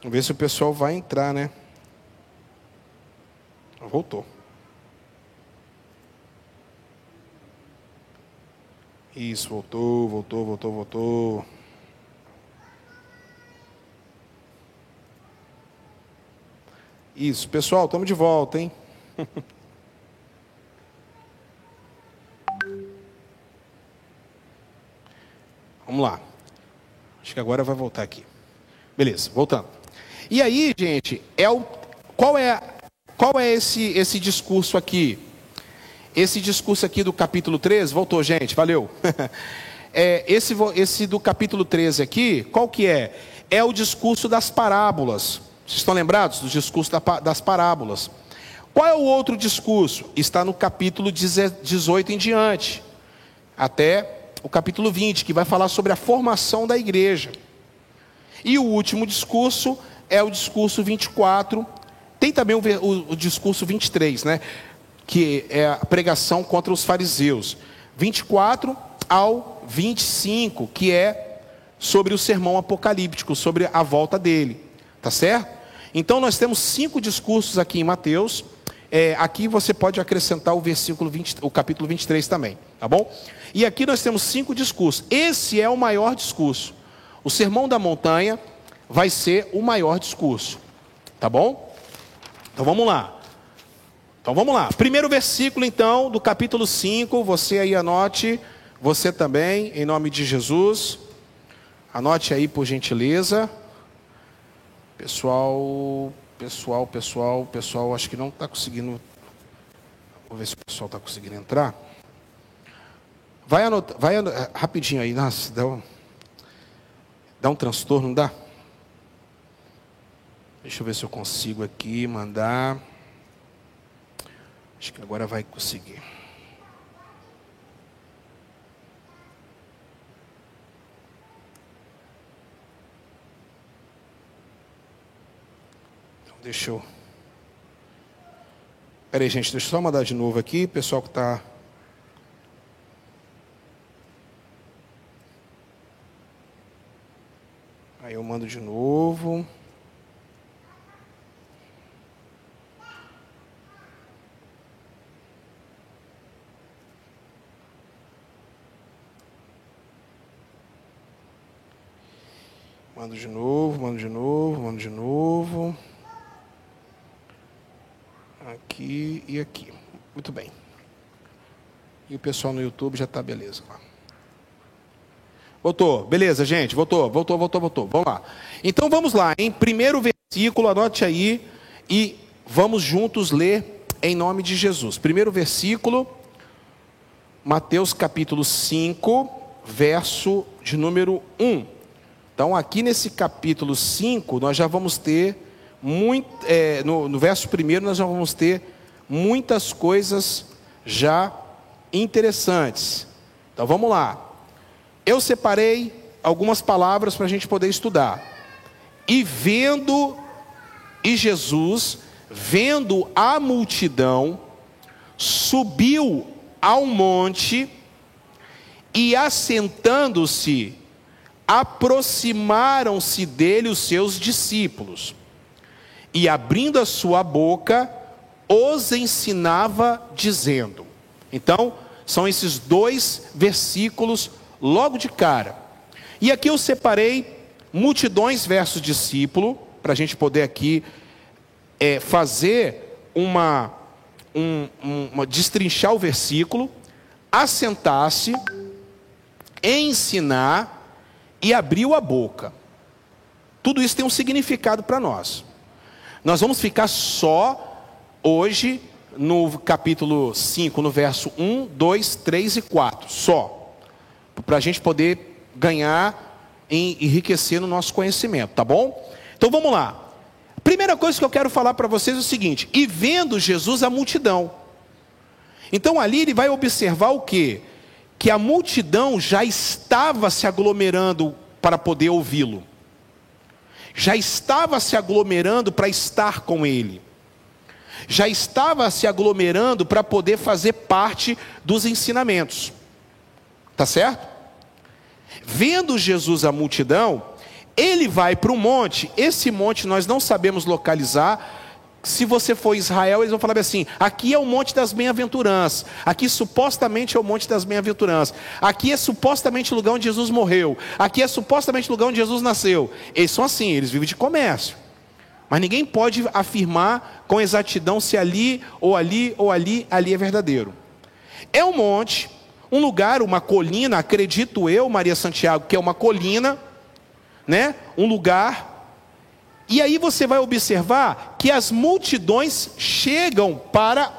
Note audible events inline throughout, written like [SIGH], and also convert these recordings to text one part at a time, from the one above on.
Vamos ver se o pessoal vai entrar, né? Voltou. Isso, voltou, voltou, voltou, voltou. Isso, pessoal, estamos de volta, hein? [LAUGHS] Vamos lá. Acho que agora vai voltar aqui. Beleza, voltando. E aí, gente, é o, qual é, qual é esse, esse discurso aqui? Esse discurso aqui do capítulo 13, voltou, gente, valeu. [LAUGHS] é, esse, esse do capítulo 13 aqui, qual que é? É o discurso das parábolas. Vocês estão lembrados do discurso das parábolas? Qual é o outro discurso? Está no capítulo 18 em diante, até o capítulo 20, que vai falar sobre a formação da igreja. E o último discurso é o discurso 24. Tem também o, o, o discurso 23, né? Que é a pregação contra os fariseus. 24 ao 25, que é sobre o sermão apocalíptico, sobre a volta dele. Tá certo? Então nós temos cinco discursos aqui em Mateus. É, aqui você pode acrescentar o versículo 20, o capítulo 23 também, tá bom? E aqui nós temos cinco discursos. Esse é o maior discurso. O Sermão da Montanha vai ser o maior discurso. Tá bom? Então vamos lá. Então vamos lá. Primeiro versículo, então, do capítulo 5. Você aí anote. Você também, em nome de Jesus. Anote aí, por gentileza. Pessoal, pessoal, pessoal, pessoal, acho que não está conseguindo. Vou ver se o pessoal está conseguindo entrar. Vai anotar, vai anotar, rapidinho aí, nossa, dá um, dá um transtorno, não dá? Deixa eu ver se eu consigo aqui mandar. Acho que agora vai conseguir. Então, deixa eu. Peraí, gente, deixa eu só mandar de novo aqui, pessoal que está Aí eu mando de novo. Mando de novo, mando de novo, mando de novo. Aqui e aqui. Muito bem. E o pessoal no YouTube já está beleza lá. Voltou, beleza, gente, voltou, voltou, voltou, voltou. Vamos lá. Então vamos lá, em primeiro versículo, anote aí e vamos juntos ler em nome de Jesus. Primeiro versículo, Mateus capítulo 5, verso de número 1. Então, aqui nesse capítulo 5, nós já vamos ter, muito, é, no, no verso primeiro, nós já vamos ter muitas coisas já interessantes. Então, vamos lá. Eu separei algumas palavras para a gente poder estudar. E vendo, e Jesus, vendo a multidão, subiu ao monte e assentando-se, aproximaram-se dele os seus discípulos. E abrindo a sua boca, os ensinava, dizendo. Então, são esses dois versículos logo de cara. E aqui eu separei multidões versus discípulo, para a gente poder aqui é, fazer uma, um, uma, destrinchar o versículo, assentar-se, ensinar e abriu a boca. Tudo isso tem um significado para nós. Nós vamos ficar só hoje no capítulo 5, no verso 1, 2, 3 e 4, só para a gente poder ganhar e enriquecer no nosso conhecimento, tá bom? Então vamos lá. Primeira coisa que eu quero falar para vocês é o seguinte: e vendo Jesus a multidão. Então ali ele vai observar o que? Que a multidão já estava se aglomerando para poder ouvi-lo, já estava se aglomerando para estar com ele, já estava se aglomerando para poder fazer parte dos ensinamentos, tá certo? Vendo Jesus a multidão, Ele vai para o monte, esse monte nós não sabemos localizar. Se você for Israel, eles vão falar assim: aqui é o Monte das Bem-aventuranças, aqui supostamente é o Monte das Bem-aventuranças, aqui é supostamente o lugar onde Jesus morreu, aqui é supostamente o lugar onde Jesus nasceu. Eles são assim, eles vivem de comércio. Mas ninguém pode afirmar com exatidão se ali, ou ali, ou ali, ali é verdadeiro. É um monte, um lugar, uma colina, acredito eu, Maria Santiago, que é uma colina, né? Um lugar. E aí você vai observar que as multidões chegam para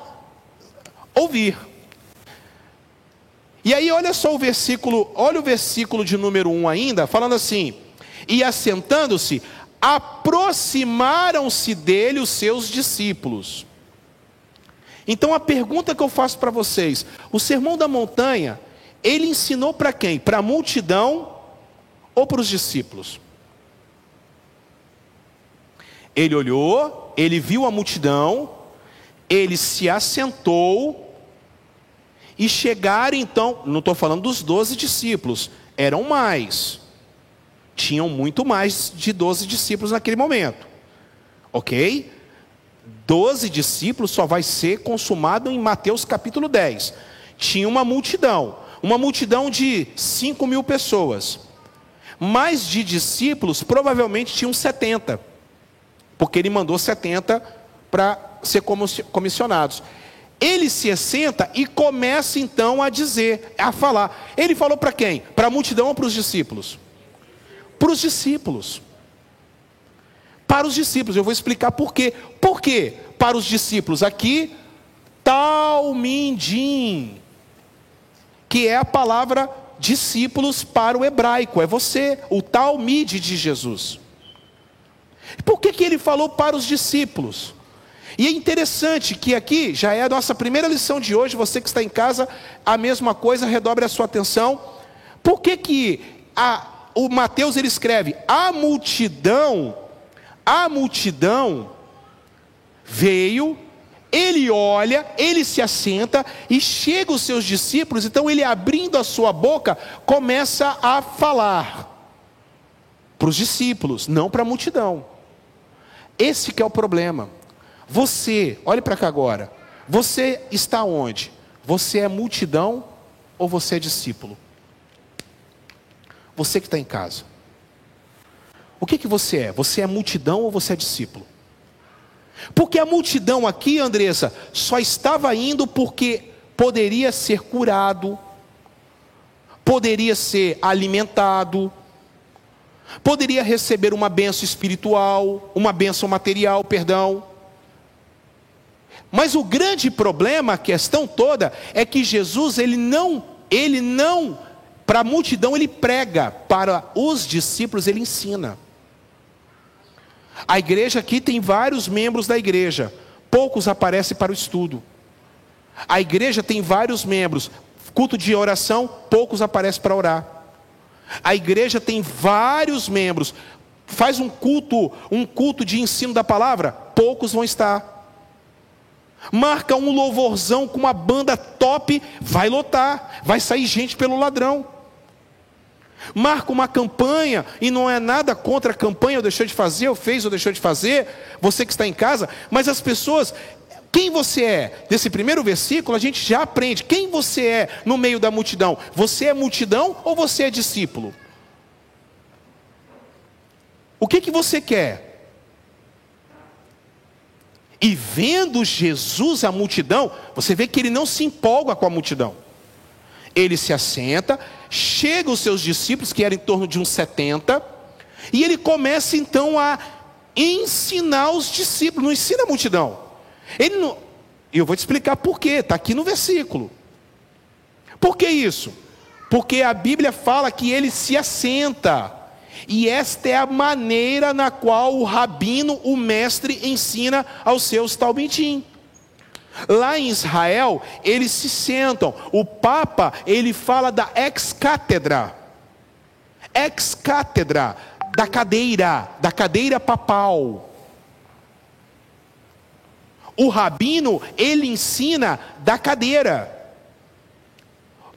ouvir. E aí olha só o versículo, olha o versículo de número 1 ainda, falando assim: "E assentando-se, aproximaram-se dele os seus discípulos." Então a pergunta que eu faço para vocês: o sermão da montanha, ele ensinou para quem? Para a multidão ou para os discípulos? Ele olhou, ele viu a multidão, ele se assentou, e chegaram então, não estou falando dos doze discípulos, eram mais, tinham muito mais de doze discípulos naquele momento, ok? Doze discípulos só vai ser consumado em Mateus capítulo 10. Tinha uma multidão, uma multidão de 5 mil pessoas. Mais de discípulos, provavelmente tinham 70, porque ele mandou 70 para ser comissionados. Ele se assenta e começa então a dizer, a falar. Ele falou para quem? Para a multidão ou para os discípulos? Para os discípulos para os discípulos. Eu vou explicar por quê. Por quê? Para os discípulos aqui, talmindim, que é a palavra discípulos para o hebraico, é você, o talmide de Jesus. Por que, que ele falou para os discípulos? E é interessante que aqui já é a nossa primeira lição de hoje, você que está em casa, a mesma coisa, redobre a sua atenção. Por que, que a, o Mateus ele escreve: a multidão a multidão veio, ele olha, ele se assenta e chega os seus discípulos, então ele abrindo a sua boca, começa a falar para os discípulos, não para a multidão. Esse que é o problema. Você, olhe para cá agora. Você está onde? Você é multidão ou você é discípulo? Você que está em casa. O que, que você é? Você é multidão ou você é discípulo? Porque a multidão aqui, Andressa, só estava indo porque poderia ser curado, poderia ser alimentado, poderia receber uma benção espiritual, uma benção material, perdão. Mas o grande problema, a questão toda, é que Jesus, ele não, ele não, para a multidão ele prega, para os discípulos ele ensina. A igreja aqui tem vários membros da igreja, poucos aparecem para o estudo. A igreja tem vários membros, culto de oração, poucos aparecem para orar. A igreja tem vários membros, faz um culto, um culto de ensino da palavra, poucos vão estar. Marca um louvorzão com uma banda top, vai lotar, vai sair gente pelo ladrão marca uma campanha e não é nada contra a campanha, ou deixou de fazer, ou fez, ou deixou de fazer, você que está em casa, mas as pessoas, quem você é? Desse primeiro versículo a gente já aprende. Quem você é no meio da multidão? Você é multidão ou você é discípulo? O que que você quer? E vendo Jesus a multidão, você vê que ele não se empolga com a multidão. Ele se assenta, chega os seus discípulos, que eram em torno de uns 70, e ele começa então a ensinar os discípulos, não ensina a multidão. Ele não, eu vou te explicar por quê, está aqui no versículo. Por que isso? Porque a Bíblia fala que ele se assenta, e esta é a maneira na qual o rabino, o mestre, ensina aos seus talmidim. Lá em Israel, eles se sentam. O Papa, ele fala da ex-cátedra. Ex-cátedra, da cadeira, da cadeira papal. O rabino, ele ensina da cadeira.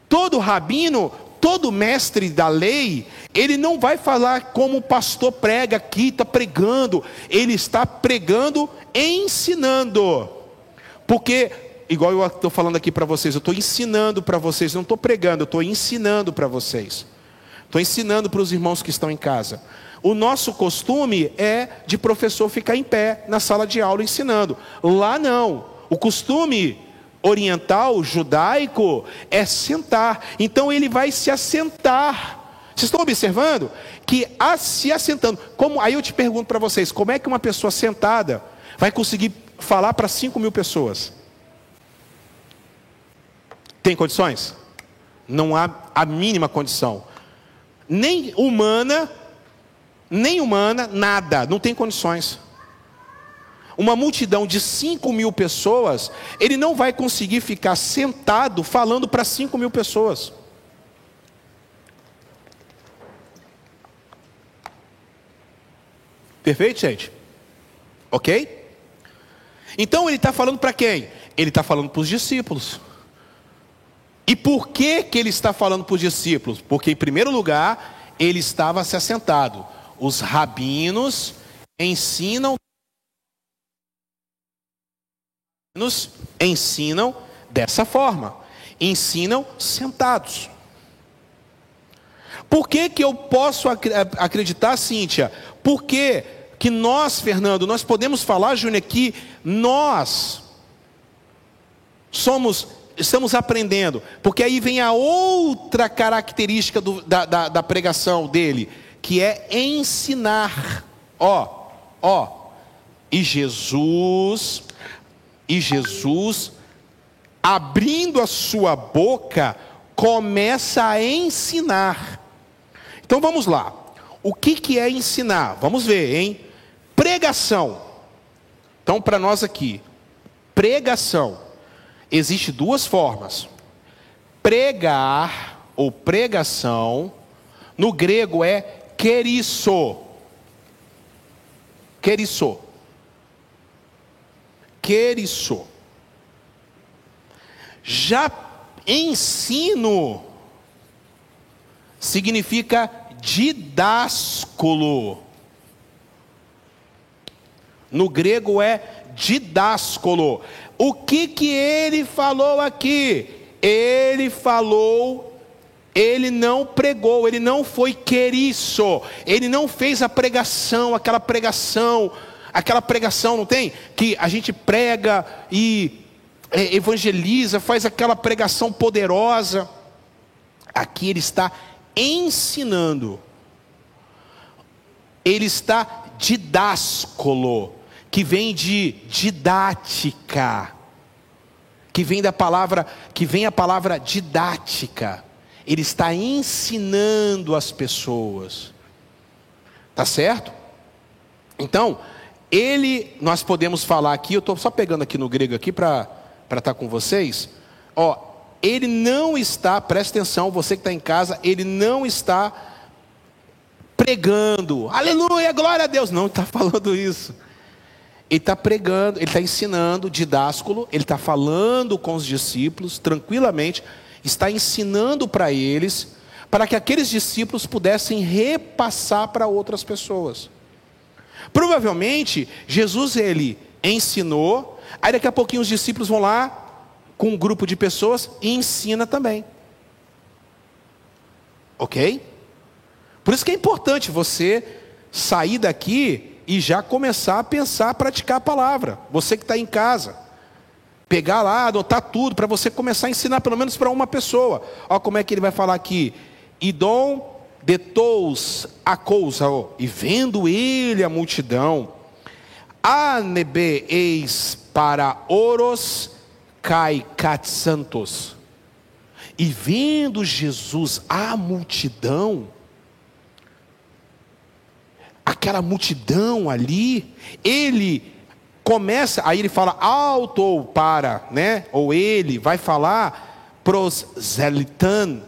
Todo rabino, todo mestre da lei, ele não vai falar como o pastor prega aqui, está pregando, ele está pregando, ensinando. Porque, igual eu estou falando aqui para vocês, eu estou ensinando para vocês, não estou pregando, eu estou ensinando para vocês. Estou ensinando para os irmãos que estão em casa. O nosso costume é de professor ficar em pé na sala de aula ensinando. Lá não. O costume oriental, judaico, é sentar. Então ele vai se assentar. Vocês estão observando? Que a, se assentando. Como, aí eu te pergunto para vocês: como é que uma pessoa sentada vai conseguir falar para 5 mil pessoas? Tem condições? Não há a mínima condição. Nem humana, nem humana, nada. Não tem condições uma multidão de 5 mil pessoas, ele não vai conseguir ficar sentado falando para 5 mil pessoas. Perfeito, gente? Ok? Então ele está falando para quem? Ele está falando para os discípulos. E por que, que ele está falando para os discípulos? Porque, em primeiro lugar, ele estava se assentado. Os rabinos ensinam nos ensinam dessa forma, ensinam sentados. Por que, que eu posso acreditar, Cíntia? Porque que nós, Fernando, nós podemos falar, Júnior, que nós somos, estamos aprendendo, porque aí vem a outra característica do, da, da, da pregação dele, que é ensinar. Ó, ó, e Jesus e Jesus, abrindo a sua boca, começa a ensinar. Então vamos lá. O que, que é ensinar? Vamos ver, hein? Pregação. Então, para nós aqui, pregação. Existe duas formas. Pregar ou pregação, no grego é querisso. Querisso querisso. Já ensino significa didásculo. No grego é didásculo. O que que ele falou aqui? Ele falou, ele não pregou, ele não foi queriço, ele não fez a pregação, aquela pregação aquela pregação, não tem? Que a gente prega e é, evangeliza, faz aquela pregação poderosa. Aqui ele está ensinando. Ele está didáscolo, que vem de didática, que vem da palavra, que vem a palavra didática. Ele está ensinando as pessoas. Tá certo? Então, ele, nós podemos falar aqui, eu estou só pegando aqui no grego aqui para estar tá com vocês. Ó, ele não está, presta atenção, você que está em casa, ele não está pregando, aleluia, glória a Deus. Não está [LAUGHS] falando isso. Ele está pregando, ele está ensinando, didásculo, ele está falando com os discípulos tranquilamente, está ensinando para eles, para que aqueles discípulos pudessem repassar para outras pessoas. Provavelmente, Jesus ele ensinou, aí daqui a pouquinho os discípulos vão lá com um grupo de pessoas e ensina também. OK? Por isso que é importante você sair daqui e já começar a pensar, a praticar a palavra. Você que está em casa. Pegar lá, anotar tudo, para você começar a ensinar pelo menos para uma pessoa. Olha como é que ele vai falar aqui. Idom detou a coisa, e vendo ele a multidão, anebe eis para oros cai santos. E vendo Jesus a multidão, aquela multidão ali, ele começa, aí ele fala alto ou para, né? Ou ele vai falar pros zelitan,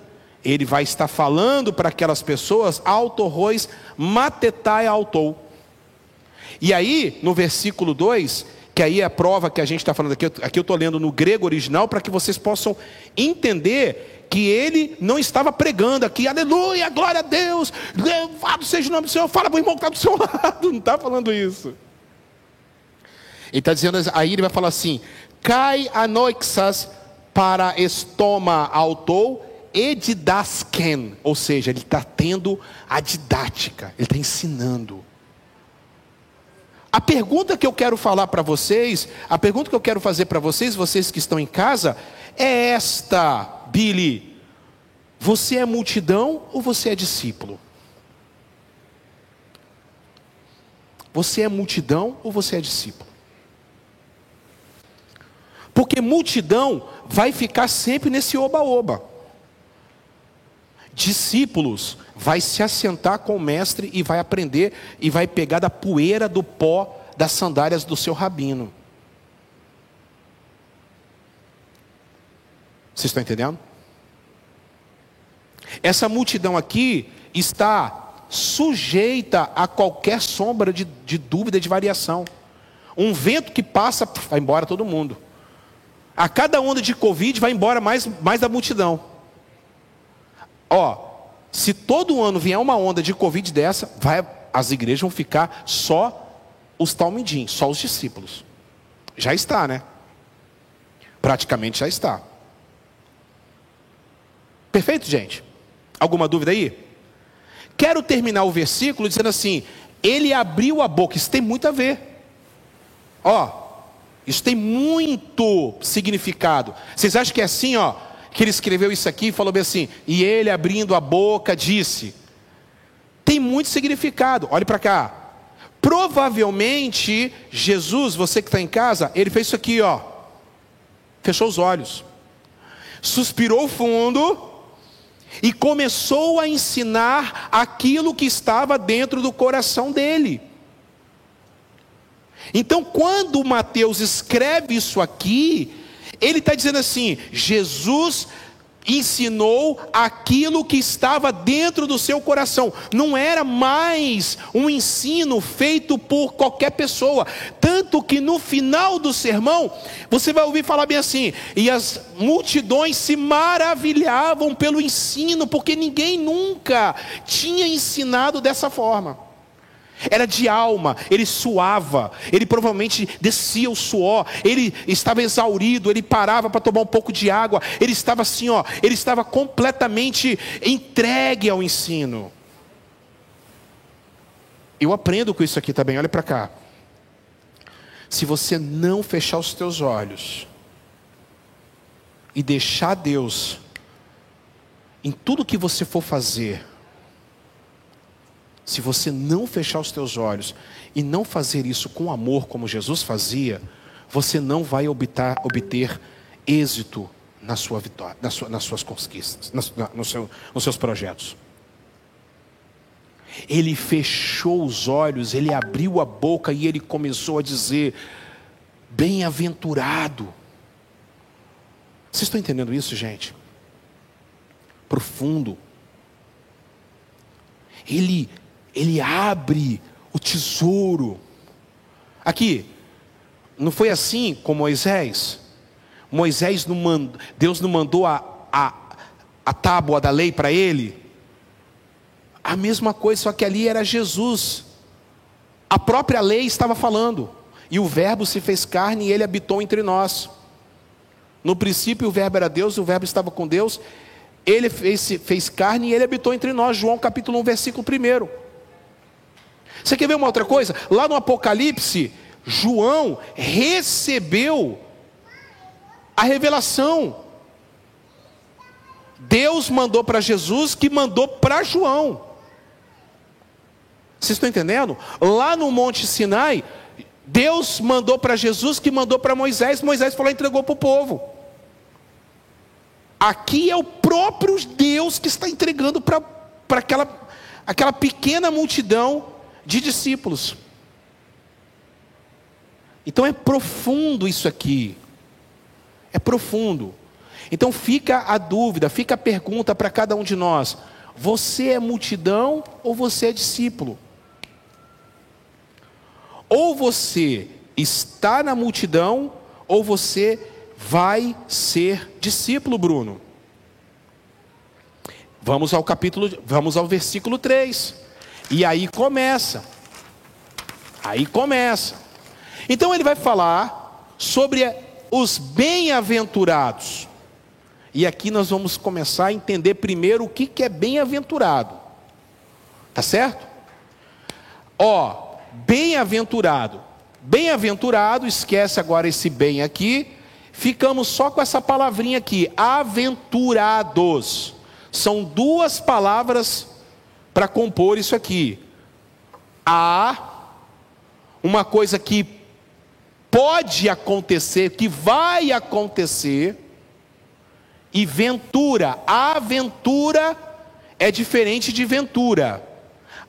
ele vai estar falando para aquelas pessoas, autorrois matetai autou. E aí, no versículo 2, que aí é a prova que a gente está falando aqui, aqui eu estou lendo no grego original, para que vocês possam entender que ele não estava pregando aqui, aleluia, glória a Deus, louvado seja o nome do Senhor, fala para o irmão que está do seu [LAUGHS] lado, não está falando isso. Ele está dizendo, aí ele vai falar assim: cai anoixas para estoma autou edidasken, ou seja, ele está tendo a didática, ele está ensinando. A pergunta que eu quero falar para vocês, a pergunta que eu quero fazer para vocês, vocês que estão em casa, é esta, Billy. Você é multidão ou você é discípulo? Você é multidão ou você é discípulo? Porque multidão vai ficar sempre nesse oba-oba. Discípulos vai se assentar com o mestre e vai aprender e vai pegar da poeira do pó das sandálias do seu rabino. Vocês estão entendendo? Essa multidão aqui está sujeita a qualquer sombra de, de dúvida, de variação. Um vento que passa, vai embora todo mundo. A cada onda de Covid vai embora mais, mais da multidão. Ó, se todo ano vier uma onda de Covid dessa, vai, as igrejas vão ficar só os talmidim, só os discípulos. Já está, né? Praticamente já está. Perfeito, gente? Alguma dúvida aí? Quero terminar o versículo dizendo assim: Ele abriu a boca. Isso tem muito a ver. Ó, isso tem muito significado. Vocês acham que é assim, ó, que ele escreveu isso aqui e falou bem assim, e ele abrindo a boca disse. Tem muito significado. Olhe para cá. Provavelmente Jesus, você que está em casa, ele fez isso aqui, ó. Fechou os olhos. Suspirou fundo e começou a ensinar aquilo que estava dentro do coração dele. Então, quando Mateus escreve isso aqui, ele está dizendo assim: Jesus ensinou aquilo que estava dentro do seu coração. Não era mais um ensino feito por qualquer pessoa. Tanto que no final do sermão, você vai ouvir falar bem assim: e as multidões se maravilhavam pelo ensino, porque ninguém nunca tinha ensinado dessa forma. Era de alma, ele suava, ele provavelmente descia o suor, ele estava exaurido, ele parava para tomar um pouco de água, ele estava assim, ó, ele estava completamente entregue ao ensino. Eu aprendo com isso aqui também, olha para cá. Se você não fechar os teus olhos e deixar Deus em tudo que você for fazer, se você não fechar os teus olhos e não fazer isso com amor como Jesus fazia, você não vai obter, obter êxito na sua vitória, na sua, nas suas conquistas, na, no seu, nos seus projetos. Ele fechou os olhos, ele abriu a boca e ele começou a dizer: Bem-aventurado. Vocês estão entendendo isso, gente? Profundo. Ele ele abre o tesouro. Aqui, não foi assim com Moisés? Moisés não mandou, Deus não mandou a, a, a tábua da lei para ele? A mesma coisa, só que ali era Jesus. A própria lei estava falando. E o Verbo se fez carne e ele habitou entre nós. No princípio o Verbo era Deus, o Verbo estava com Deus. Ele fez, fez carne e ele habitou entre nós. João capítulo 1, versículo 1. Você quer ver uma outra coisa? Lá no Apocalipse, João recebeu a revelação. Deus mandou para Jesus, que mandou para João. Vocês estão entendendo? Lá no Monte Sinai, Deus mandou para Jesus, que mandou para Moisés, Moisés falou e entregou para o povo. Aqui é o próprio Deus que está entregando para aquela, aquela pequena multidão de discípulos. Então é profundo isso aqui. É profundo. Então fica a dúvida, fica a pergunta para cada um de nós: você é multidão ou você é discípulo? Ou você está na multidão ou você vai ser discípulo, Bruno. Vamos ao capítulo, vamos ao versículo 3. E aí começa. Aí começa. Então ele vai falar sobre os bem-aventurados. E aqui nós vamos começar a entender primeiro o que é bem-aventurado. Tá certo? Ó, bem-aventurado. Bem-aventurado, esquece agora esse bem aqui. Ficamos só com essa palavrinha aqui, aventurados. São duas palavras para compor isso aqui. A, uma coisa que pode acontecer, que vai acontecer, e ventura. Aventura é diferente de ventura.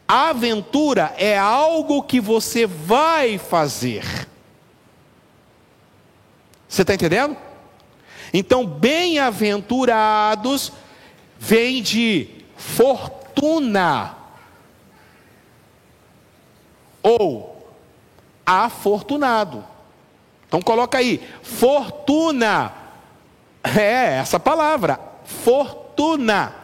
Aventura é algo que você vai fazer. Você está entendendo? Então, bem-aventurados vem de fortuna ou afortunado. Então coloca aí, fortuna. É essa palavra, fortuna.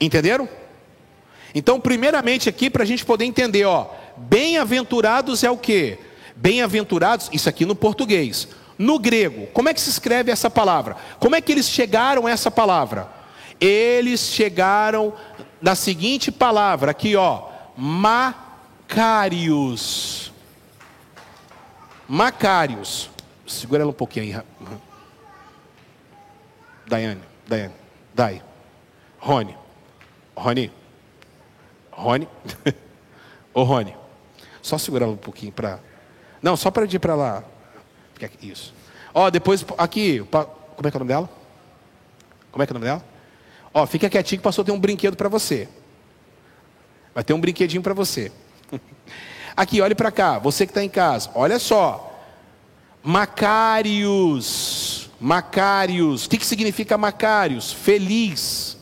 Entenderam? Então, primeiramente aqui para a gente poder entender, ó, bem-aventurados é o que? Bem-aventurados, isso aqui no português. No grego, como é que se escreve essa palavra? Como é que eles chegaram a essa palavra? Eles chegaram na seguinte palavra, aqui ó, Macários. Macários. Segura ela um pouquinho aí. Daiane, Daiane, Dai. Rony. Rony. Rony. [LAUGHS] Ô Rony. Só segurar ela um pouquinho para. Não, só para ir para lá. Isso. Ó, depois, aqui, como é que é o nome dela? Como é que é o nome dela? Ó, fica quietinho que passou ter um brinquedo para você. Vai ter um brinquedinho para você. [LAUGHS] Aqui, olhe para cá, você que está em casa, olha só. Macários. Macários. O que, que significa Macários? Feliz.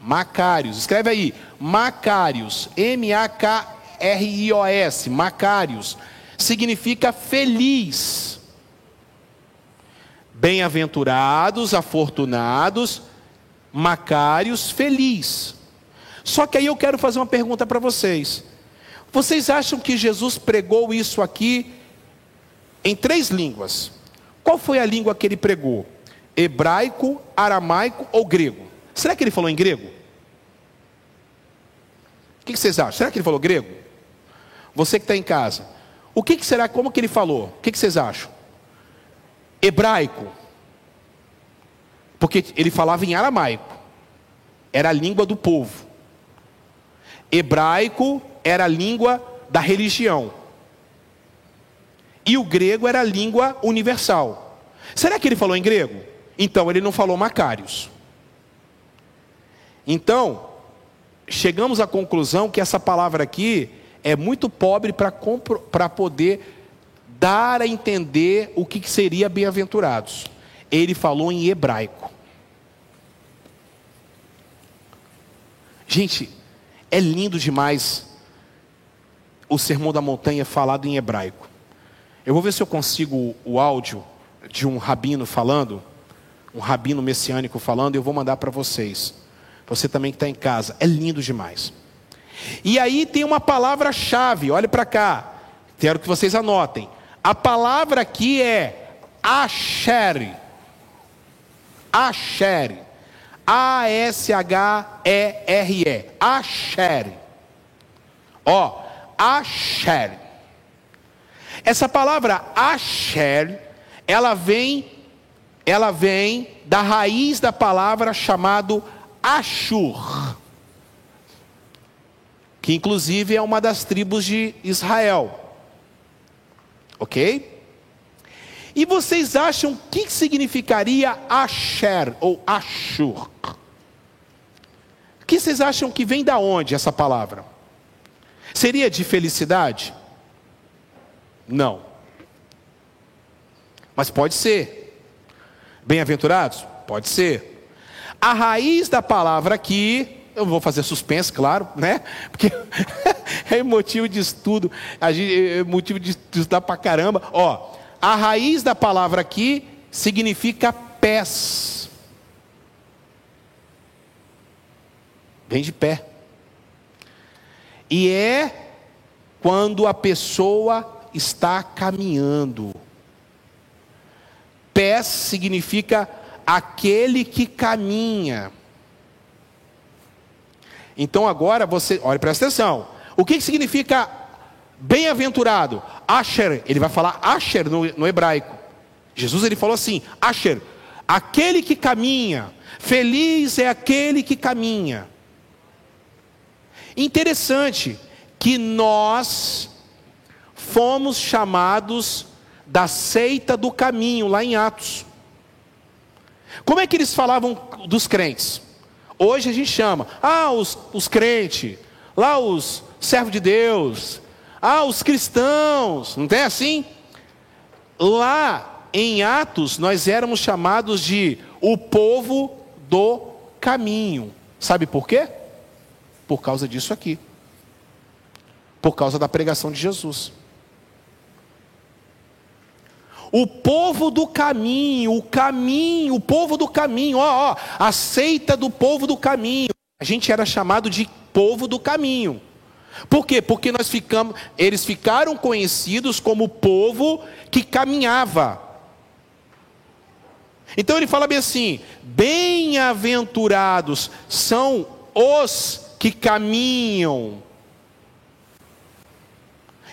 Macários. Escreve aí. Macários. M-A-K-R-I-O-S. Macários significa feliz. Bem-aventurados, afortunados, macários, feliz. Só que aí eu quero fazer uma pergunta para vocês. Vocês acham que Jesus pregou isso aqui em três línguas? Qual foi a língua que ele pregou? Hebraico, aramaico ou grego? Será que ele falou em grego? O que vocês acham? Será que ele falou grego? Você que está em casa, o que, que, será, como que ele falou? O que, que vocês acham? Hebraico. Porque ele falava em aramaico. Era a língua do povo. Hebraico era a língua da religião. E o grego era a língua universal. Será que ele falou em grego? Então ele não falou Macários. Então, chegamos à conclusão que essa palavra aqui é muito pobre para poder dar a entender o que seria bem-aventurados. Ele falou em hebraico. Gente, é lindo demais o sermão da montanha falado em hebraico. Eu vou ver se eu consigo o áudio de um rabino falando, um rabino messiânico falando, e eu vou mandar para vocês. Você também que está em casa. É lindo demais. E aí tem uma palavra-chave, olhe para cá. Quero que vocês anotem. A palavra aqui é Asher. Asher. A-S-H-E-R-E. Asher. Ó, Asher. Essa palavra Asher, ela vem, ela vem da raiz da palavra chamado Ashur que inclusive é uma das tribos de Israel. Ok? E vocês acham o que significaria Asher ou Ashur? O que vocês acham que vem da onde essa palavra? Seria de felicidade? Não. Mas pode ser. Bem-aventurados? Pode ser. A raiz da palavra aqui eu vou fazer suspense, claro, né? Porque [LAUGHS] é motivo de estudo, é motivo de estudar pra caramba. Ó, a raiz da palavra aqui significa pés. Vem de pé. E é quando a pessoa está caminhando. Pés significa aquele que caminha. Então agora você, olha, presta atenção. O que, que significa bem-aventurado? Asher, ele vai falar Asher no, no hebraico. Jesus ele falou assim: Asher, aquele que caminha, feliz é aquele que caminha. Interessante que nós fomos chamados da seita do caminho, lá em Atos. Como é que eles falavam dos crentes? Hoje a gente chama, ah, os, os crentes, lá os servos de Deus, ah, os cristãos, não tem assim? Lá em Atos nós éramos chamados de o povo do caminho. Sabe por quê? Por causa disso aqui. Por causa da pregação de Jesus. O povo do caminho, o caminho, o povo do caminho, ó, ó, a seita do povo do caminho. A gente era chamado de povo do caminho. Por quê? Porque nós ficamos, eles ficaram conhecidos como o povo que caminhava. Então ele fala bem assim: bem-aventurados são os que caminham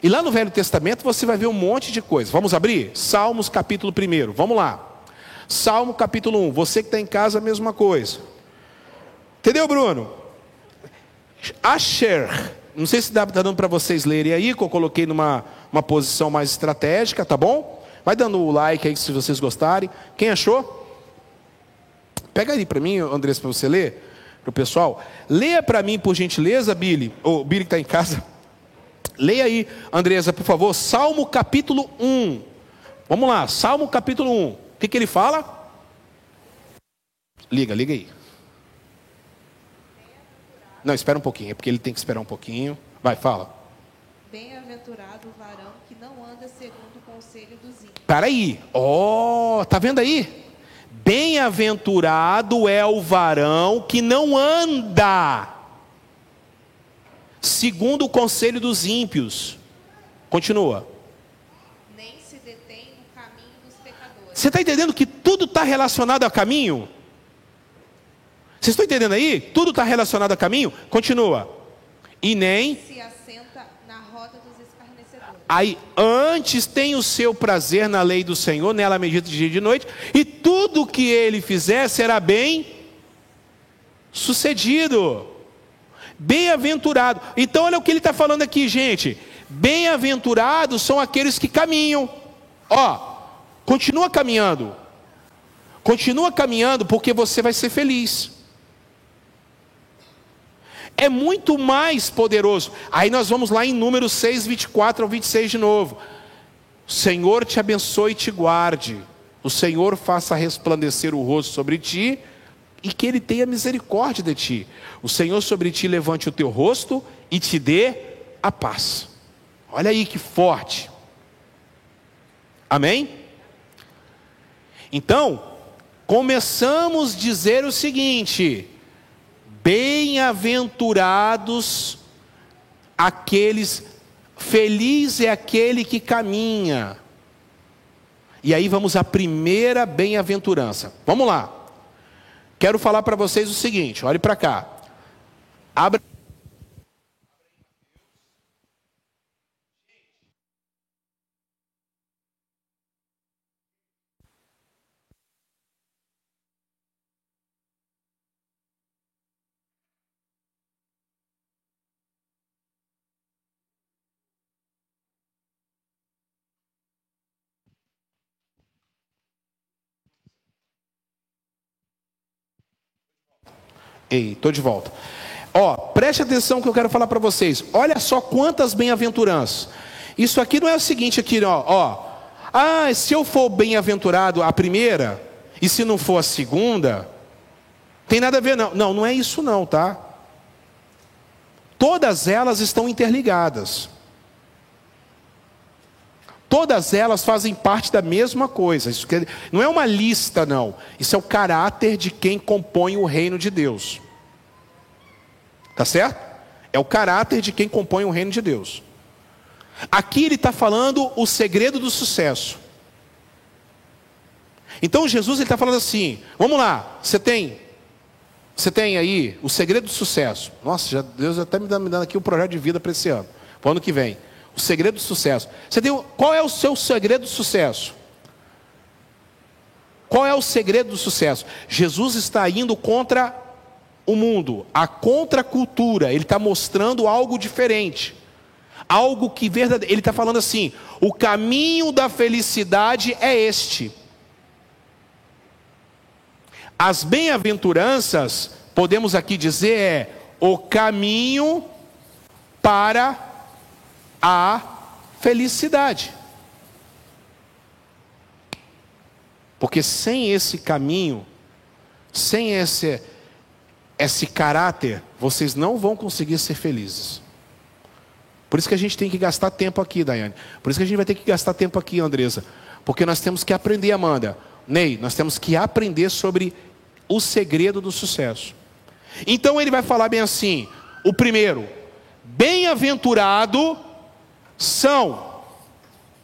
e lá no Velho Testamento você vai ver um monte de coisa. Vamos abrir? Salmos capítulo 1. Vamos lá. Salmo capítulo 1. Você que está em casa, a mesma coisa. Entendeu, Bruno? Asher. Não sei se está dando para vocês lerem aí, que eu coloquei numa uma posição mais estratégica, tá bom? Vai dando o like aí se vocês gostarem. Quem achou? Pega aí para mim, Andrés, para você ler. Para o pessoal. Leia para mim, por gentileza, Billy. Ou Billy que está em casa. Leia aí, Andresa, por favor, Salmo capítulo 1. Vamos lá, Salmo capítulo 1. O que, que ele fala? Liga, liga aí. Não, espera um pouquinho, é porque ele tem que esperar um pouquinho. Vai, fala. Bem-aventurado o varão que não anda segundo o conselho dos ímpios. Peraí, ó, oh, tá vendo aí? Bem-aventurado é o varão que não anda segundo o conselho dos ímpios. Continua. Nem se detém no caminho dos pecadores. Você está entendendo que tudo está relacionado a caminho? Vocês estão entendendo aí? Tudo está relacionado a caminho? Continua. E nem. Se assenta na roda dos escarnecedores. Aí, antes tem o seu prazer na lei do Senhor, nela medita de dia e de noite, e tudo que ele fizer será bem sucedido. Bem-aventurado. Então, olha o que ele está falando aqui, gente. Bem-aventurados são aqueles que caminham. Ó, continua caminhando. Continua caminhando, porque você vai ser feliz. É muito mais poderoso. Aí nós vamos lá em Números 6, 24 ao 26 de novo. O Senhor te abençoe e te guarde. O Senhor faça resplandecer o rosto sobre ti e que Ele tenha misericórdia de ti. O Senhor sobre ti levante o teu rosto e te dê a paz. Olha aí que forte. Amém? Então, começamos a dizer o seguinte: bem-aventurados aqueles, feliz é aquele que caminha. E aí vamos à primeira bem-aventurança. Vamos lá. Quero falar para vocês o seguinte: olhe para cá. Abra. Ei, estou de volta. Ó, preste atenção que eu quero falar para vocês. Olha só quantas bem-aventuranças. Isso aqui não é o seguinte aqui, ó, ó. Ah, se eu for bem-aventurado a primeira, e se não for a segunda, tem nada a ver, não. Não, não é isso não, tá? Todas elas estão interligadas. Todas elas fazem parte da mesma coisa. Isso não é uma lista, não. Isso é o caráter de quem compõe o reino de Deus. Tá certo? É o caráter de quem compõe o reino de Deus. Aqui ele está falando o segredo do sucesso. Então Jesus está falando assim: vamos lá, você tem, você tem aí o segredo do sucesso. Nossa, já, Deus até me dando, aqui um projeto de vida para esse ano, para o ano que vem. O segredo do sucesso. Você tem, qual é o seu segredo do sucesso? Qual é o segredo do sucesso? Jesus está indo contra o mundo, a contracultura. Ele está mostrando algo diferente. Algo que verdadeiro. Ele está falando assim: o caminho da felicidade é este. As bem-aventuranças, podemos aqui dizer, é o caminho para a felicidade. Porque sem esse caminho, sem esse, esse caráter, vocês não vão conseguir ser felizes. Por isso que a gente tem que gastar tempo aqui, Daiane. Por isso que a gente vai ter que gastar tempo aqui, Andresa. Porque nós temos que aprender, Amanda. Ney, nós temos que aprender sobre o segredo do sucesso. Então ele vai falar bem assim: o primeiro, bem-aventurado são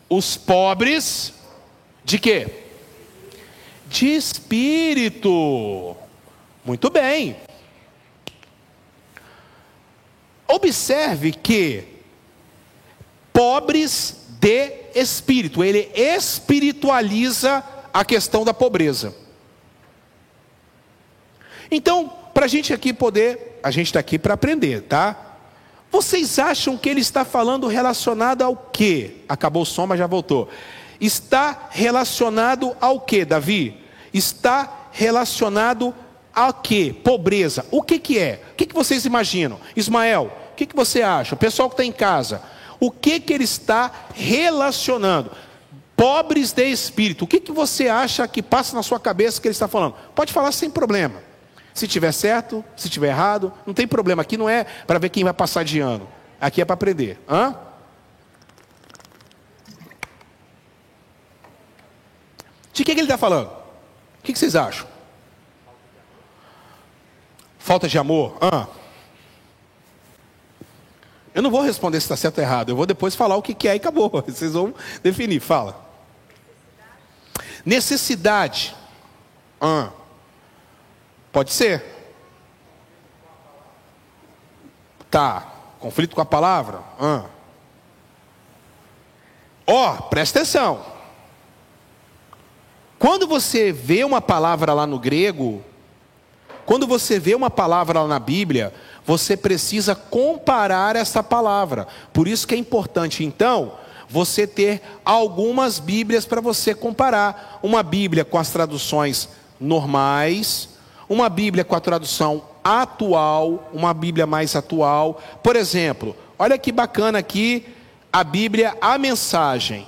os pobres de quê? De espírito. Muito bem. Observe que pobres de espírito, ele espiritualiza a questão da pobreza. Então, para a gente aqui poder, a gente está aqui para aprender, tá? Vocês acham que ele está falando relacionado ao quê? Acabou o som, mas já voltou. Está relacionado ao quê, Davi? Está relacionado ao quê? Pobreza. O que, que é? O que, que vocês imaginam? Ismael, o que, que você acha? O pessoal que está em casa, o que, que ele está relacionando? Pobres de espírito. O que, que você acha que passa na sua cabeça que ele está falando? Pode falar sem problema. Se tiver certo, se tiver errado, não tem problema. Aqui não é para ver quem vai passar de ano. Aqui é para aprender. Hã? De que, que ele está falando? O que, que, vocês acham? Falta de amor? Hã? Eu não vou responder se está certo ou errado. Eu vou depois falar o que, que é e acabou. [LAUGHS] Vocês vão definir. Fala. Necessidade. Hã? Pode ser. Tá. Conflito com a palavra? Ó, oh, presta atenção. Quando você vê uma palavra lá no grego, quando você vê uma palavra lá na Bíblia, você precisa comparar essa palavra. Por isso que é importante, então, você ter algumas Bíblias para você comparar. Uma Bíblia com as traduções normais, uma Bíblia com a tradução atual, uma Bíblia mais atual. Por exemplo, olha que bacana aqui a Bíblia, a mensagem.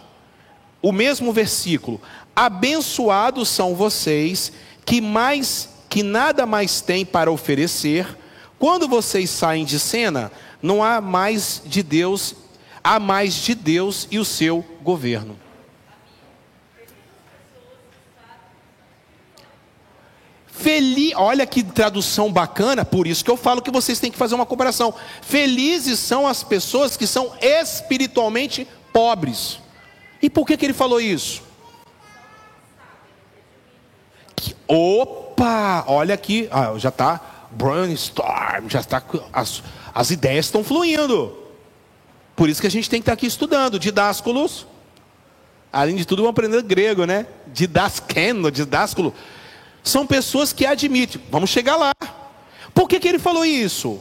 O mesmo versículo: Abençoados são vocês que mais que nada mais têm para oferecer. Quando vocês saem de cena, não há mais de Deus, há mais de Deus e o seu governo. Feliz, olha que tradução bacana, por isso que eu falo que vocês têm que fazer uma comparação. Felizes são as pessoas que são espiritualmente pobres. E por que, que ele falou isso? Que, opa, olha aqui, ah, já está brainstorm, já está, as, as ideias estão fluindo. Por isso que a gente tem que estar aqui estudando, didásculos. Além de tudo, vamos aprender grego, né? Didaskeno, didásculo são pessoas que admitem, vamos chegar lá. Por que, que ele falou isso?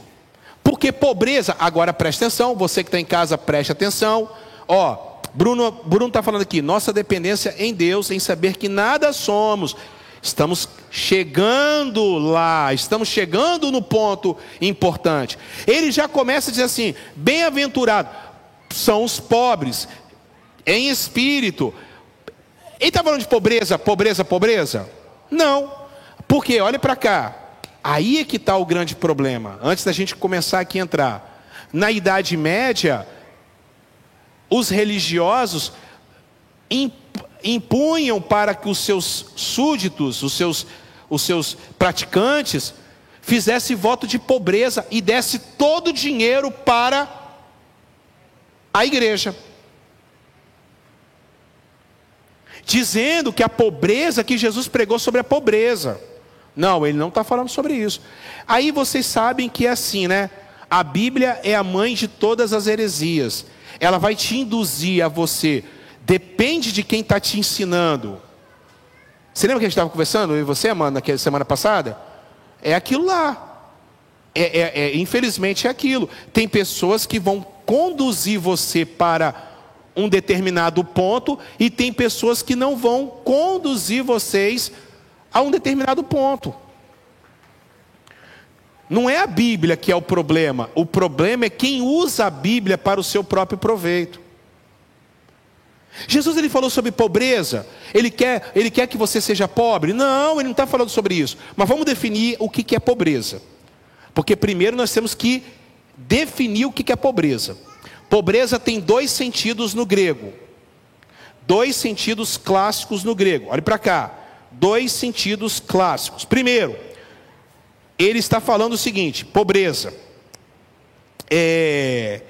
Porque pobreza, agora preste atenção, você que está em casa, preste atenção. Ó, Bruno Bruno está falando aqui, nossa dependência em Deus, em saber que nada somos. Estamos chegando lá, estamos chegando no ponto importante. Ele já começa a dizer assim: bem-aventurado são os pobres, em espírito. Ele está falando de pobreza, pobreza, pobreza? Não. Porque, olha para cá. Aí é que está o grande problema. Antes da gente começar aqui a entrar. Na Idade Média, os religiosos impunham para que os seus súditos, os seus, os seus praticantes, fizesse voto de pobreza e desse todo o dinheiro para a igreja. Dizendo que a pobreza, que Jesus pregou sobre a pobreza. Não, ele não está falando sobre isso. Aí vocês sabem que é assim, né? A Bíblia é a mãe de todas as heresias. Ela vai te induzir a você. Depende de quem está te ensinando. Você lembra que a gente estava conversando, eu e você, mano, naquela semana passada? É aquilo lá. É, é, é, infelizmente é aquilo. Tem pessoas que vão conduzir você para um determinado ponto, e tem pessoas que não vão conduzir vocês a um determinado ponto. Não é a Bíblia que é o problema, o problema é quem usa a Bíblia para o seu próprio proveito. Jesus ele falou sobre pobreza, ele quer, ele quer que você seja pobre? Não, ele não está falando sobre isso. Mas vamos definir o que é pobreza. Porque primeiro nós temos que definir o que é pobreza. Pobreza tem dois sentidos no grego. Dois sentidos clássicos no grego. Olhe para cá. Dois sentidos clássicos. Primeiro, ele está falando o seguinte: pobreza. É...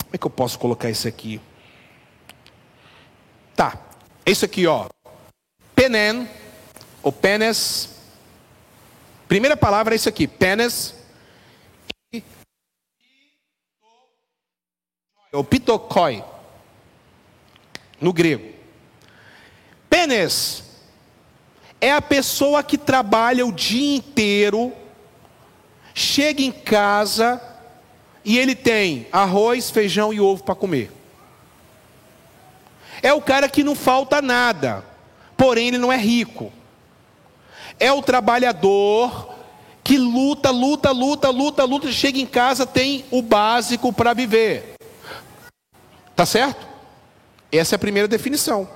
Como é que eu posso colocar isso aqui? Tá, é isso aqui, ó. Penen, ou penes. Primeira palavra é isso aqui, penes. O pitokoi, no grego. Penes é a pessoa que trabalha o dia inteiro, chega em casa e ele tem arroz, feijão e ovo para comer. É o cara que não falta nada, porém ele não é rico. É o trabalhador que luta, luta, luta, luta, luta, chega em casa, tem o básico para viver. Tá certo? Essa é a primeira definição.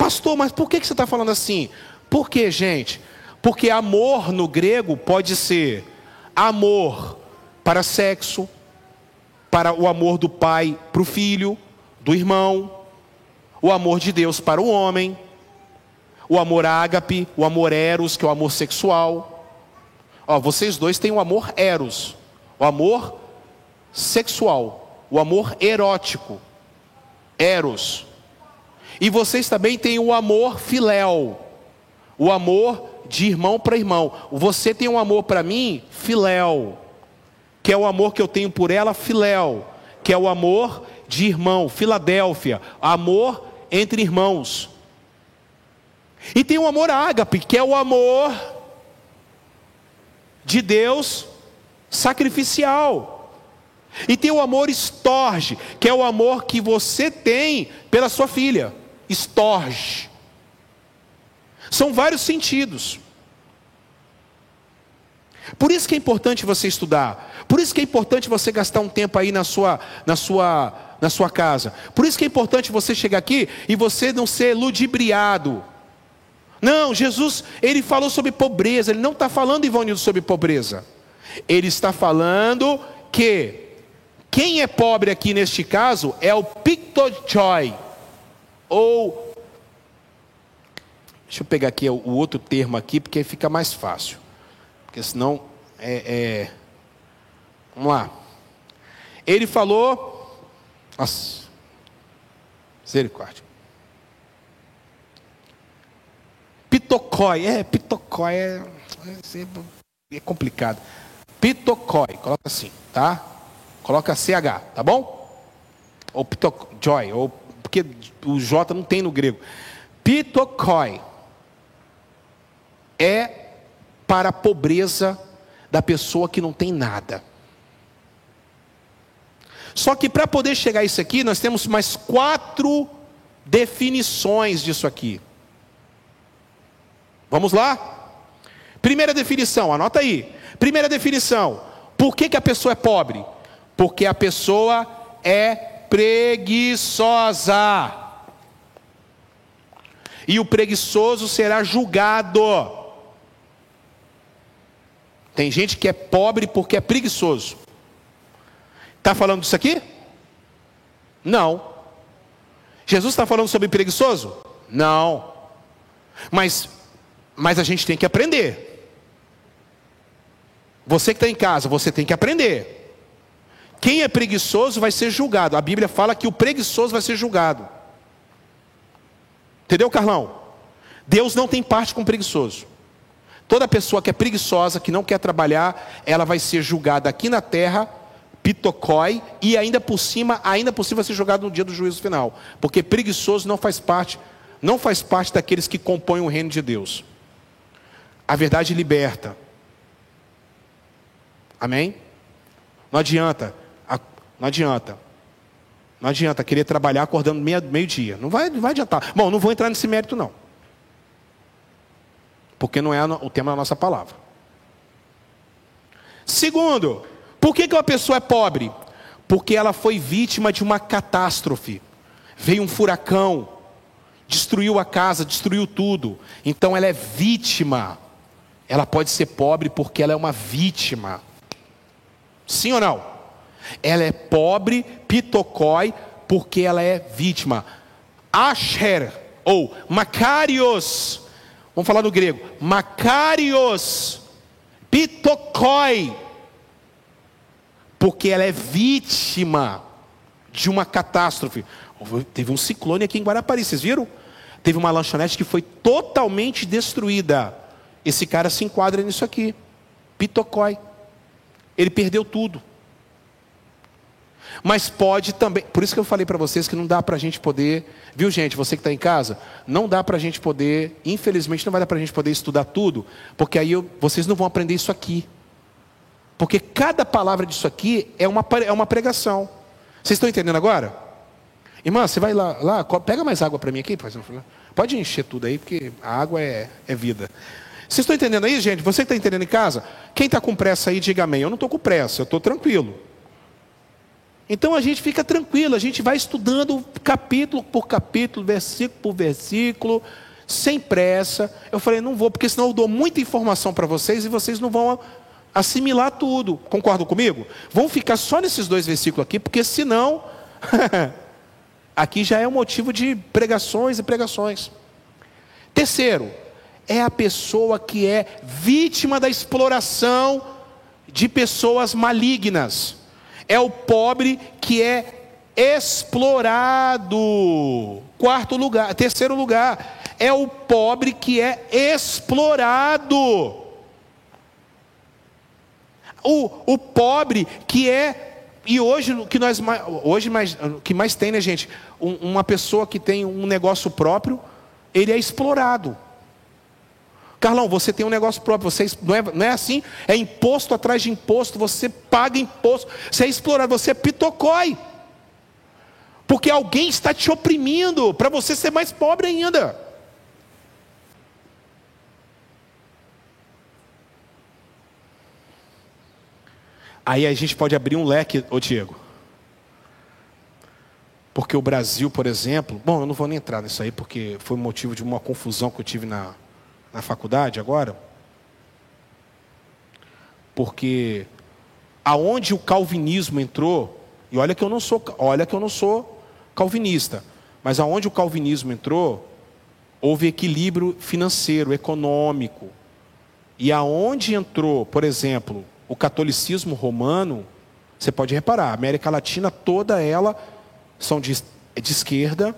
Pastor, mas por que você está falando assim? Por que, gente? Porque amor no grego pode ser amor para sexo, para o amor do pai para o filho, do irmão, o amor de Deus para o homem, o amor ágape, o amor eros, que é o amor sexual. Ó, vocês dois têm o amor eros, o amor sexual, o amor erótico, eros. E vocês também têm o amor filéu, o amor de irmão para irmão. Você tem um amor para mim, filéu, que é o amor que eu tenho por ela, filéu, que é o amor de irmão, Filadélfia, amor entre irmãos. E tem o amor ágape, que é o amor de Deus sacrificial. E tem o amor estorge, que é o amor que você tem pela sua filha estorge. São vários sentidos. Por isso que é importante você estudar. Por isso que é importante você gastar um tempo aí na sua, na sua, na sua casa. Por isso que é importante você chegar aqui e você não ser ludibriado. Não, Jesus, ele falou sobre pobreza. Ele não está falando, Ivonildo, sobre pobreza. Ele está falando que quem é pobre aqui neste caso é o pictojoy ou deixa eu pegar aqui o, outro termo aqui porque fica mais fácil, porque senão é, é... vamos lá. Ele falou, nossa, misericórdia. Pitocói, é, pitocói é, é, complicado. Pitocói, coloca assim, tá? Coloca CH, tá bom? Ou pitocói, ou porque o J não tem no grego. Pitokoi é para a pobreza da pessoa que não tem nada. Só que para poder chegar a isso aqui, nós temos mais quatro definições disso aqui. Vamos lá? Primeira definição, anota aí. Primeira definição: por que, que a pessoa é pobre? Porque a pessoa é preguiçosa. E o preguiçoso será julgado. Tem gente que é pobre porque é preguiçoso. Está falando disso aqui? Não. Jesus está falando sobre preguiçoso? Não. Mas, mas a gente tem que aprender. Você que está em casa, você tem que aprender. Quem é preguiçoso vai ser julgado. A Bíblia fala que o preguiçoso vai ser julgado. Entendeu, Carlão? Deus não tem parte com preguiçoso. Toda pessoa que é preguiçosa, que não quer trabalhar, ela vai ser julgada aqui na terra, pitocói, e ainda por cima, ainda por cima vai ser julgado no dia do juízo final. Porque preguiçoso não faz parte, não faz parte daqueles que compõem o reino de Deus. A verdade liberta. Amém? Não adianta. Não adianta. Não adianta querer trabalhar acordando meio-dia. Não vai, não vai adiantar. Bom, não vou entrar nesse mérito, não. Porque não é o tema da nossa palavra. Segundo, por que, que uma pessoa é pobre? Porque ela foi vítima de uma catástrofe. Veio um furacão, destruiu a casa, destruiu tudo. Então ela é vítima. Ela pode ser pobre porque ela é uma vítima. Sim ou não? Ela é pobre, pitocói, porque ela é vítima. Asher, ou Macarios, vamos falar no grego, Macarios, pitocói, porque ela é vítima de uma catástrofe. Teve um ciclone aqui em Guarapari, vocês viram? Teve uma lanchonete que foi totalmente destruída. Esse cara se enquadra nisso aqui. Pitocói. Ele perdeu tudo. Mas pode também, por isso que eu falei para vocês que não dá para a gente poder, viu gente, você que está em casa, não dá para a gente poder, infelizmente não vai dar para a gente poder estudar tudo, porque aí eu, vocês não vão aprender isso aqui. Porque cada palavra disso aqui é uma, é uma pregação. Vocês estão entendendo agora? Irmã, você vai lá, lá pega mais água para mim aqui, pode encher tudo aí, porque a água é, é vida. Vocês estão entendendo aí, gente? Você que está entendendo em casa? Quem está com pressa aí, diga amém. Eu não estou com pressa, eu estou tranquilo. Então a gente fica tranquilo, a gente vai estudando capítulo por capítulo, versículo por versículo, sem pressa. Eu falei, não vou, porque senão eu dou muita informação para vocês e vocês não vão assimilar tudo. Concordam comigo? Vão ficar só nesses dois versículos aqui, porque senão, [LAUGHS] aqui já é um motivo de pregações e pregações. Terceiro, é a pessoa que é vítima da exploração de pessoas malignas. É o pobre que é explorado. Quarto lugar, terceiro lugar, é o pobre que é explorado. O, o pobre que é e hoje que nós hoje mais que mais tem, né, gente? Um, uma pessoa que tem um negócio próprio, ele é explorado. Carlão, você tem um negócio próprio, você não é, não é assim? É imposto atrás de imposto, você paga imposto, você é explorado, você é pitocói. Porque alguém está te oprimindo para você ser mais pobre ainda. Aí a gente pode abrir um leque, ô Diego. Porque o Brasil, por exemplo, bom, eu não vou nem entrar nisso aí, porque foi motivo de uma confusão que eu tive na, na faculdade agora, porque aonde o calvinismo entrou, e olha que eu não sou, olha que eu não sou calvinista, mas aonde o calvinismo entrou, houve equilíbrio financeiro, econômico. E aonde entrou, por exemplo, o catolicismo romano, você pode reparar, a América Latina toda ela são de, de esquerda,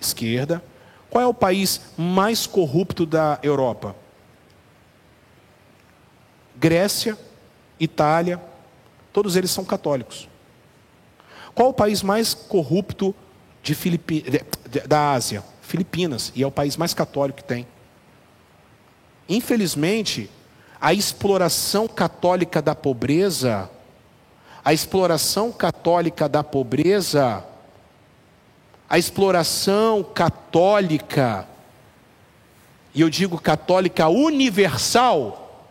esquerda, qual é o país mais corrupto da Europa? Grécia, Itália, todos eles são católicos. Qual o país mais corrupto de Filipi... da Ásia? Filipinas, e é o país mais católico que tem. Infelizmente, a exploração católica da pobreza, a exploração católica da pobreza a exploração católica, e eu digo católica universal,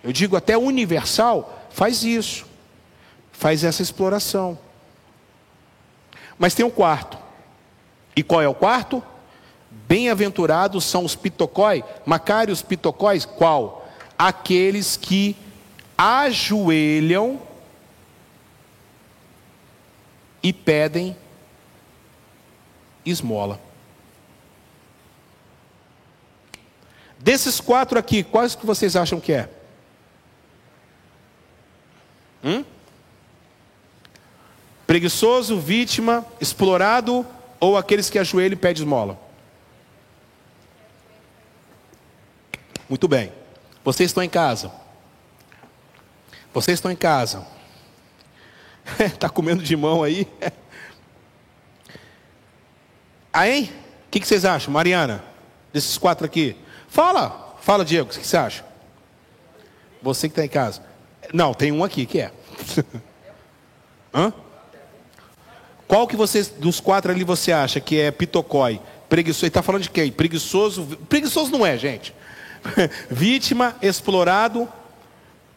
eu digo até universal, faz isso, faz essa exploração. Mas tem um quarto. E qual é o quarto? Bem-aventurados são os pitocói, macários pitocóis, qual? Aqueles que ajoelham e pedem esmola. Desses quatro aqui, quais que vocês acham que é? Hum? Preguiçoso, vítima, explorado ou aqueles que ajoelham e pedem esmola? Muito bem. Vocês estão em casa. Vocês estão em casa. Está [LAUGHS] comendo de mão aí? [LAUGHS] Aí, o que, que vocês acham, Mariana? Desses quatro aqui. Fala, fala, Diego, o que você acha? Você que está em casa. Não, tem um aqui que é. [LAUGHS] Hã? Qual que vocês, dos quatro ali você acha que é pitocói? Preguiçoso. Ele está falando de quem? Preguiçoso. Preguiçoso não é, gente. [LAUGHS] Vítima, explorado,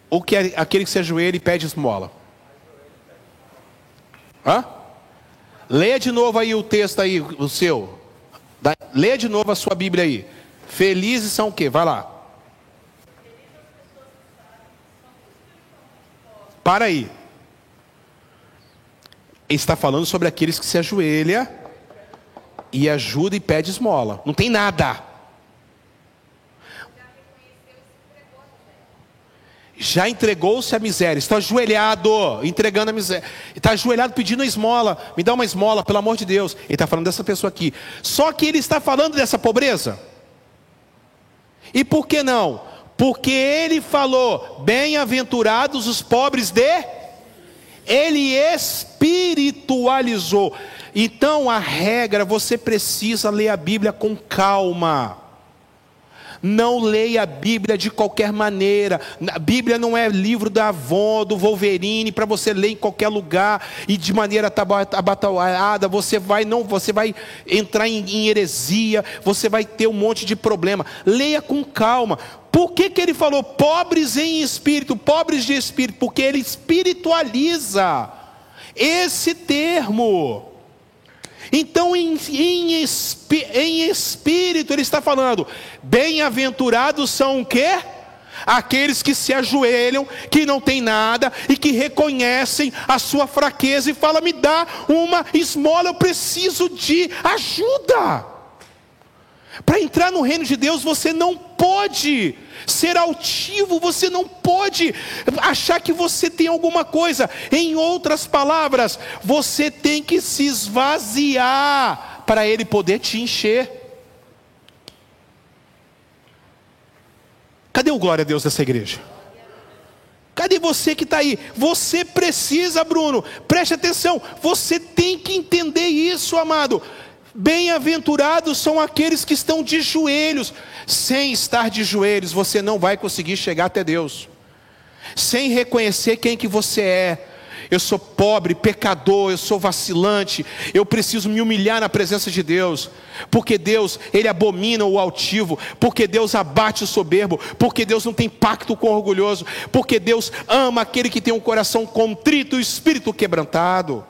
ou que é aquele que se ajoelha e pede esmola? Hã? Leia de novo aí o texto aí, o seu. Leia de novo a sua Bíblia aí. Felizes são o quê? Vai lá. Para aí. Está falando sobre aqueles que se ajoelha e ajuda e pede esmola. Não tem nada. Já entregou-se a miséria, está ajoelhado, entregando a miséria, está ajoelhado pedindo a esmola, me dá uma esmola, pelo amor de Deus. Ele está falando dessa pessoa aqui. Só que ele está falando dessa pobreza. E por que não? Porque ele falou: bem-aventurados os pobres de. Ele espiritualizou. Então a regra, você precisa ler a Bíblia com calma. Não leia a Bíblia de qualquer maneira. A Bíblia não é livro da Avon, do Wolverine, para você ler em qualquer lugar e de maneira abatalhada. Você vai, não, você vai entrar em, em heresia, você vai ter um monte de problema. Leia com calma. Por que, que ele falou pobres em espírito, pobres de espírito? Porque ele espiritualiza esse termo. Então, em, em, em espírito, ele está falando: bem-aventurados são o quê? Aqueles que se ajoelham, que não tem nada e que reconhecem a sua fraqueza e falam: me dá uma esmola, eu preciso de ajuda. Para entrar no reino de Deus, você não pode ser altivo, você não pode achar que você tem alguma coisa. Em outras palavras, você tem que se esvaziar para Ele poder te encher. Cadê o glória a Deus dessa igreja? Cadê você que está aí? Você precisa, Bruno, preste atenção, você tem que entender isso, amado. Bem-aventurados são aqueles que estão de joelhos. Sem estar de joelhos, você não vai conseguir chegar até Deus. Sem reconhecer quem que você é. Eu sou pobre, pecador, eu sou vacilante, eu preciso me humilhar na presença de Deus, porque Deus, Ele abomina o altivo, porque Deus abate o soberbo, porque Deus não tem pacto com o orgulhoso, porque Deus ama aquele que tem um coração contrito e espírito quebrantado.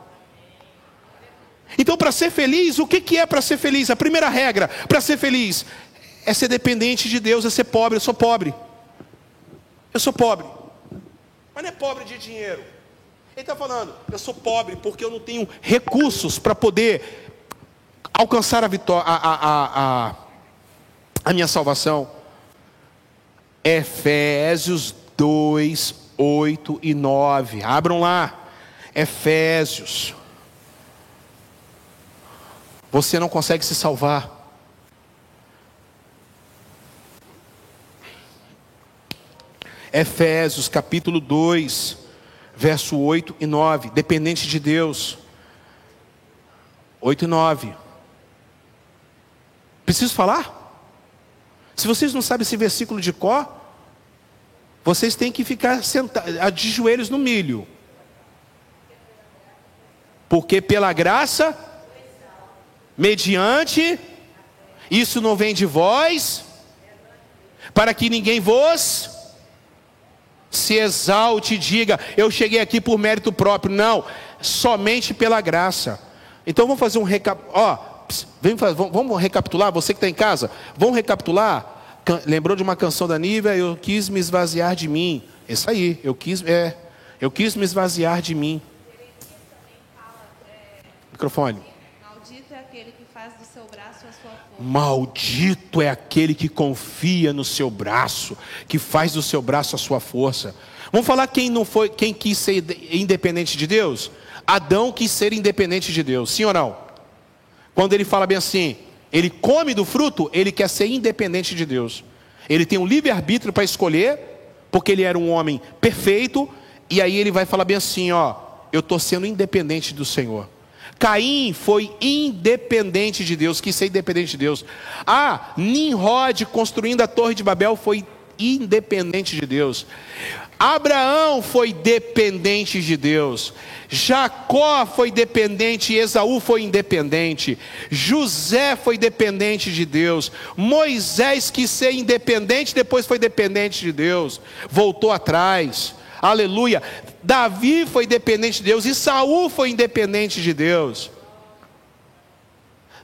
Então, para ser feliz, o que, que é para ser feliz? A primeira regra para ser feliz é ser dependente de Deus, é ser pobre. Eu sou pobre. Eu sou pobre. Mas não é pobre de dinheiro. Ele está falando, eu sou pobre porque eu não tenho recursos para poder alcançar a vitória, a, a, a, a minha salvação. Efésios 2, 8 e 9. Abram lá. Efésios você não consegue se salvar. Efésios capítulo 2, verso 8 e 9, dependente de Deus. 8 e 9. Preciso falar? Se vocês não sabem esse versículo de có, vocês têm que ficar sentados, de joelhos no milho. Porque pela graça mediante, isso não vem de vós, para que ninguém vos se exalte e diga, eu cheguei aqui por mérito próprio. Não, somente pela graça. Então vamos fazer um recap... Ó, vamos recapitular, você que está em casa, vamos recapitular. Lembrou de uma canção da Nívia? Eu quis me esvaziar de mim. Isso aí, eu quis, é, eu quis me esvaziar de mim. Microfone. Maldito é aquele que faz do seu braço a sua força. Maldito é aquele que confia no seu braço, que faz do seu braço a sua força. Vamos falar quem não foi, quem quis ser independente de Deus? Adão quis ser independente de Deus, sim ou não? Quando ele fala bem assim, ele come do fruto, ele quer ser independente de Deus. Ele tem um livre-arbítrio para escolher, porque ele era um homem perfeito, e aí ele vai falar bem assim, ó, eu estou sendo independente do Senhor. Caim foi independente de Deus, quis ser independente de Deus. Ah, Nimrod construindo a torre de Babel foi independente de Deus. Abraão foi dependente de Deus. Jacó foi dependente, Esaú foi independente. José foi dependente de Deus. Moisés quis ser independente, depois foi dependente de Deus. Voltou atrás. Aleluia. Davi foi dependente de Deus e Saul foi independente de Deus.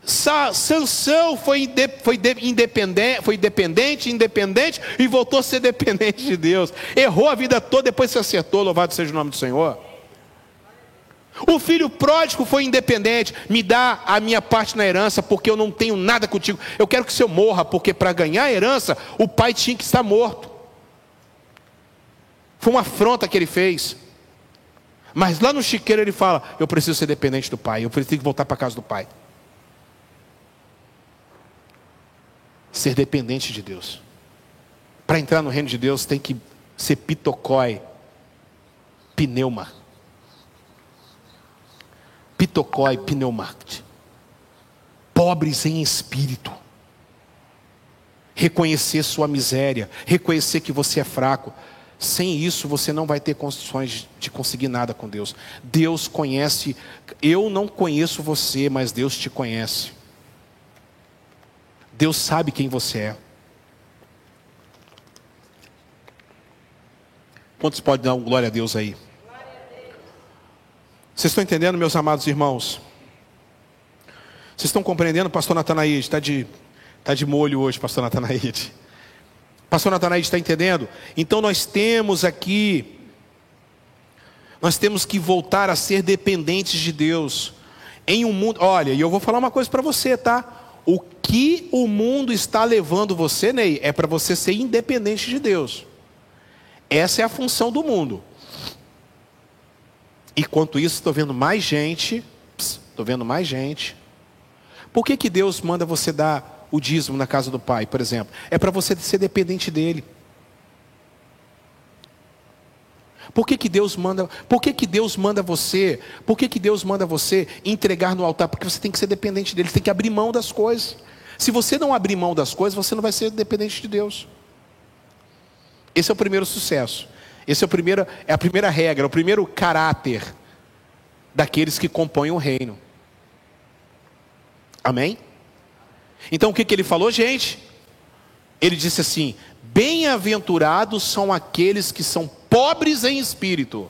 Sa Sansão foi, foi, independente, foi dependente, independente e voltou a ser dependente de Deus. Errou a vida toda, depois se acertou, louvado seja o nome do Senhor. O filho pródigo foi independente, me dá a minha parte na herança, porque eu não tenho nada contigo. Eu quero que o seu morra, porque para ganhar a herança, o pai tinha que estar morto. Foi uma afronta que ele fez. Mas lá no chiqueiro ele fala: Eu preciso ser dependente do pai, eu preciso voltar para casa do pai. ser dependente de Deus. Para entrar no reino de Deus tem que ser pitocói, pneuma. Pitocói, pneumacte. Pobres em espírito. Reconhecer sua miséria, reconhecer que você é fraco. Sem isso, você não vai ter condições de conseguir nada com Deus. Deus conhece, eu não conheço você, mas Deus te conhece. Deus sabe quem você é. Quantos podem dar um glória a Deus aí? Vocês estão entendendo, meus amados irmãos? Vocês estão compreendendo, pastor Natanaíde? Está de, tá de molho hoje, pastor Natanaíde. Pastor Natanaíde está entendendo? Então nós temos aqui, nós temos que voltar a ser dependentes de Deus. Em um mundo, olha, e eu vou falar uma coisa para você, tá? O que o mundo está levando você, Ney, é para você ser independente de Deus. Essa é a função do mundo. E quanto isso, estou vendo mais gente, estou vendo mais gente. Por que, que Deus manda você dar o dízimo na casa do pai, por exemplo? É para você ser dependente dele. Por que, que Deus manda? Por que, que Deus manda você? Por que, que Deus manda você entregar no altar? Porque você tem que ser dependente dele, você tem que abrir mão das coisas. Se você não abrir mão das coisas, você não vai ser dependente de Deus. Esse é o primeiro sucesso. Esse é, o primeiro, é a primeira regra, o primeiro caráter daqueles que compõem o reino. Amém? Então o que, que ele falou, gente? Ele disse assim: Bem-aventurados são aqueles que são pobres em espírito,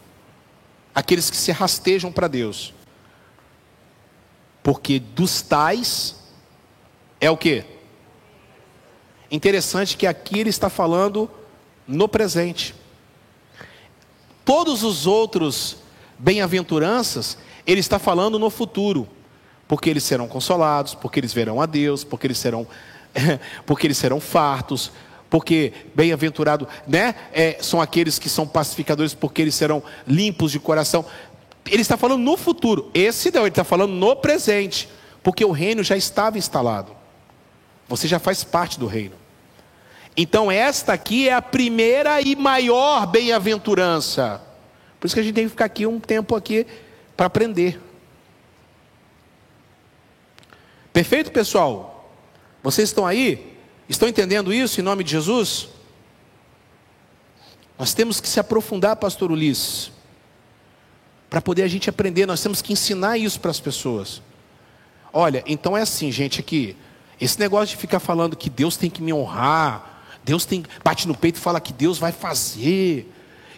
aqueles que se rastejam para Deus. Porque dos tais é o que? Interessante que aqui ele está falando no presente. Todos os outros bem-aventuranças, ele está falando no futuro, porque eles serão consolados, porque eles verão a Deus, porque eles serão [LAUGHS] porque eles serão fartos, porque bem-aventurado, né? É, são aqueles que são pacificadores, porque eles serão limpos de coração. Ele está falando no futuro. Esse não, ele está falando no presente, porque o reino já estava instalado. Você já faz parte do reino. Então esta aqui é a primeira e maior bem-aventurança. Por isso que a gente tem que ficar aqui um tempo aqui para aprender. Perfeito, pessoal? Vocês estão aí? Estão entendendo isso em nome de Jesus? Nós temos que se aprofundar, pastor Ulisses, para poder a gente aprender, nós temos que ensinar isso para as pessoas. Olha, então é assim, gente, aqui, esse negócio de ficar falando que Deus tem que me honrar, Deus tem, bate no peito e fala que Deus vai fazer,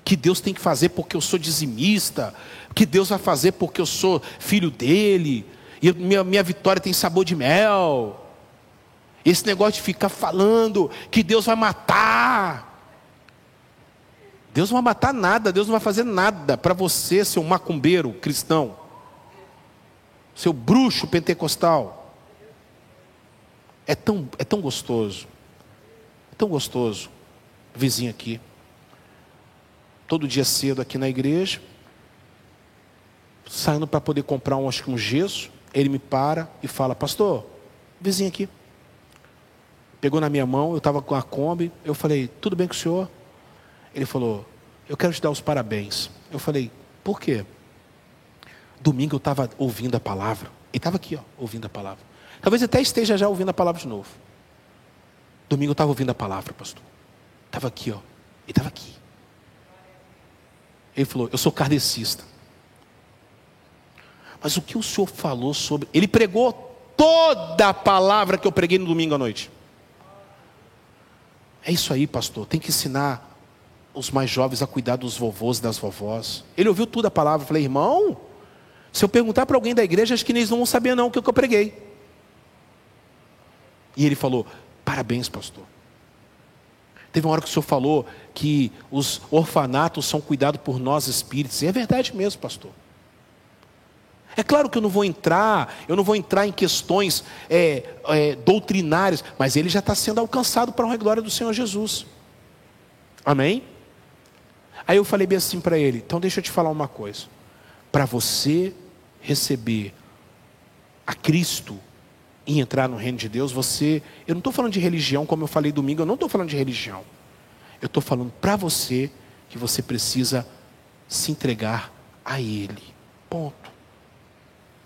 que Deus tem que fazer porque eu sou dizimista, que Deus vai fazer porque eu sou filho dele, e minha, minha vitória tem sabor de mel. Esse negócio de ficar falando que Deus vai matar. Deus não vai matar nada, Deus não vai fazer nada para você, seu macumbeiro cristão. seu bruxo pentecostal. É tão, é tão gostoso, é tão gostoso, vizinho aqui, todo dia cedo aqui na igreja, saindo para poder comprar um, acho que um gesso, ele me para e fala, pastor, vizinho aqui. Pegou na minha mão, eu estava com a Kombi, eu falei, tudo bem com o senhor? Ele falou, eu quero te dar os parabéns. Eu falei, por quê? Domingo eu estava ouvindo a palavra. Ele estava aqui, ó, ouvindo a palavra. Talvez até esteja já ouvindo a palavra de novo. Domingo eu estava ouvindo a palavra, pastor. Estava aqui, ó. Ele estava aqui. Ele falou, eu sou kardecista. Mas o que o senhor falou sobre. Ele pregou toda a palavra que eu preguei no domingo à noite. É isso aí, pastor. Tem que ensinar os mais jovens a cuidar dos vovôs e das vovós. Ele ouviu tudo a palavra. Eu falei, irmão, se eu perguntar para alguém da igreja, acho que eles não vão saber não o que eu preguei. E ele falou, parabéns, pastor. Teve uma hora que o senhor falou que os orfanatos são cuidados por nós espíritos. E é verdade mesmo, pastor. É claro que eu não vou entrar, eu não vou entrar em questões é, é, doutrinárias, mas ele já está sendo alcançado para a glória do Senhor Jesus. Amém? Aí eu falei bem assim para ele: então deixa eu te falar uma coisa. Para você receber a Cristo e entrar no reino de Deus, você. Eu não estou falando de religião, como eu falei domingo, eu não estou falando de religião. Eu estou falando para você que você precisa se entregar a Ele. Ponto.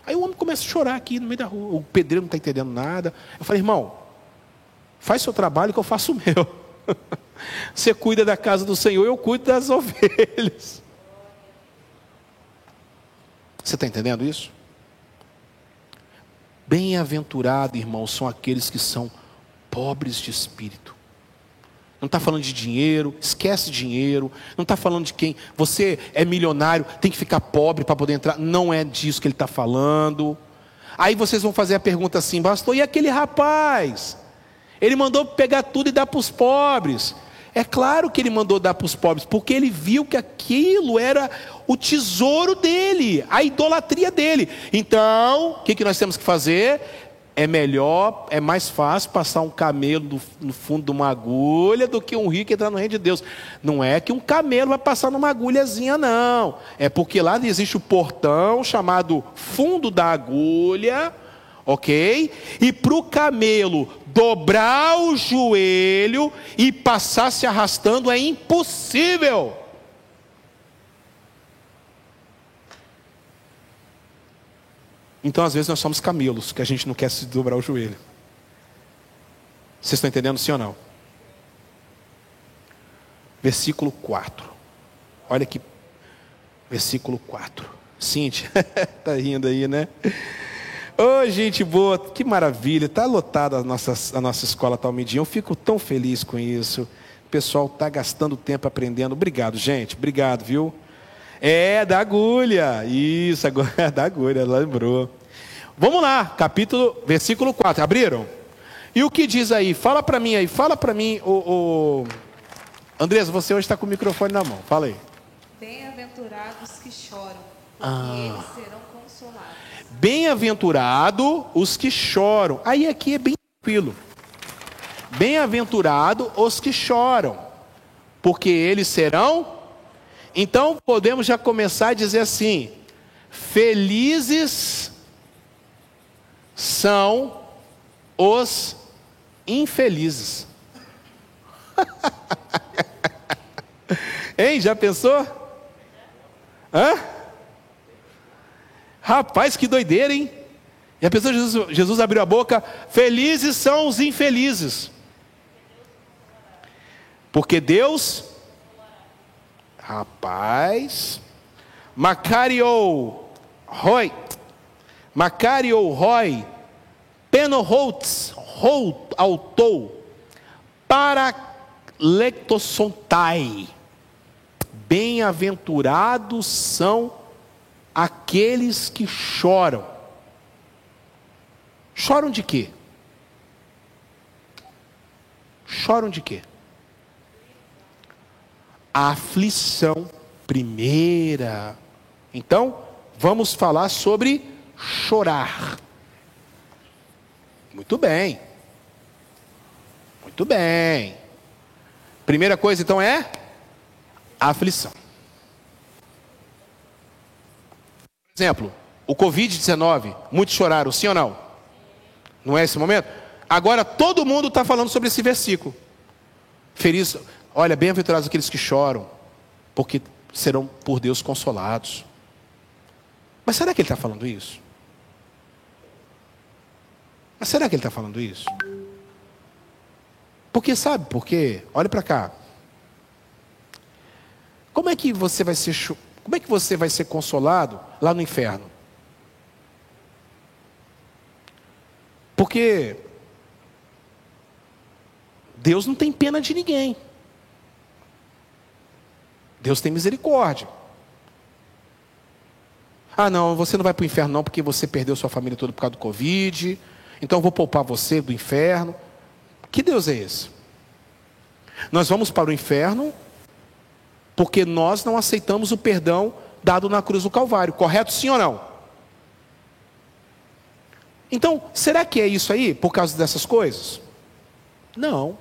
Aí o homem começa a chorar aqui no meio da rua. O pedreiro não está entendendo nada. Eu falei, irmão, faz seu trabalho que eu faço o meu. [LAUGHS] Você cuida da casa do Senhor, eu cuido das [LAUGHS] ovelhas. Você está entendendo isso? Bem-aventurado, irmãos, são aqueles que são pobres de espírito. Não está falando de dinheiro, esquece dinheiro. Não está falando de quem. Você é milionário, tem que ficar pobre para poder entrar. Não é disso que ele está falando. Aí vocês vão fazer a pergunta assim, pastor, e aquele rapaz? Ele mandou pegar tudo e dar para os pobres. É claro que ele mandou dar para os pobres, porque ele viu que aquilo era o tesouro dele, a idolatria dele. Então, o que, que nós temos que fazer? É melhor, é mais fácil passar um camelo no fundo de uma agulha do que um rico entrar no reino de Deus. Não é que um camelo vai passar numa agulhazinha, não. É porque lá existe o portão chamado fundo da agulha, ok? E para o camelo dobrar o joelho e passar se arrastando é impossível. Então, às vezes, nós somos camelos, que a gente não quer se dobrar o joelho. Vocês estão entendendo sim ou não? Versículo 4. Olha aqui. Versículo 4. Cíntia, [LAUGHS] tá rindo aí, né? Ô, oh, gente boa, que maravilha. Está lotada a nossa, a nossa escola Talmidinha. Eu fico tão feliz com isso. O pessoal está gastando tempo aprendendo. Obrigado, gente. Obrigado, viu? É, da agulha. Isso, agora é da agulha, lembrou. Vamos lá, capítulo, versículo 4. Abriram? E o que diz aí? Fala para mim aí, fala para mim, o, o... Andrés, você hoje está com o microfone na mão. Fala aí. Bem-aventurados que choram, porque ah. eles serão consolados. Bem-aventurado os que choram. Aí aqui é bem tranquilo. Bem-aventurado os que choram, porque eles serão então podemos já começar a dizer assim: felizes são os infelizes. [LAUGHS] hein? Já pensou? Hã? Rapaz, que doideira, hein? E a pessoa, Jesus, Jesus abriu a boca, felizes são os infelizes. Porque Deus Rapaz. Macario Roy. Macario Roy. Penoholtz. Holt, autou. Para lectosontai. Bem-aventurados são aqueles que choram. Choram de quê? Choram de quê? A aflição primeira. Então, vamos falar sobre chorar. Muito bem. Muito bem. Primeira coisa então é aflição. Por exemplo, o Covid-19, muitos choraram, sim ou não? Não é esse momento? Agora todo mundo está falando sobre esse versículo. Feliz, olha, bem-aventurados aqueles que choram, porque serão por Deus consolados. Mas será que ele está falando isso? Mas será que ele está falando isso? Porque sabe por quê? Olha para cá. Como é que você vai ser como é que você vai ser consolado lá no inferno? Porque Deus não tem pena de ninguém. Deus tem misericórdia. Ah, não, você não vai para o inferno não, porque você perdeu sua família toda por causa do Covid. Então eu vou poupar você do inferno. Que Deus é esse? Nós vamos para o inferno porque nós não aceitamos o perdão dado na cruz do Calvário, correto sim ou não? Então, será que é isso aí por causa dessas coisas? Não.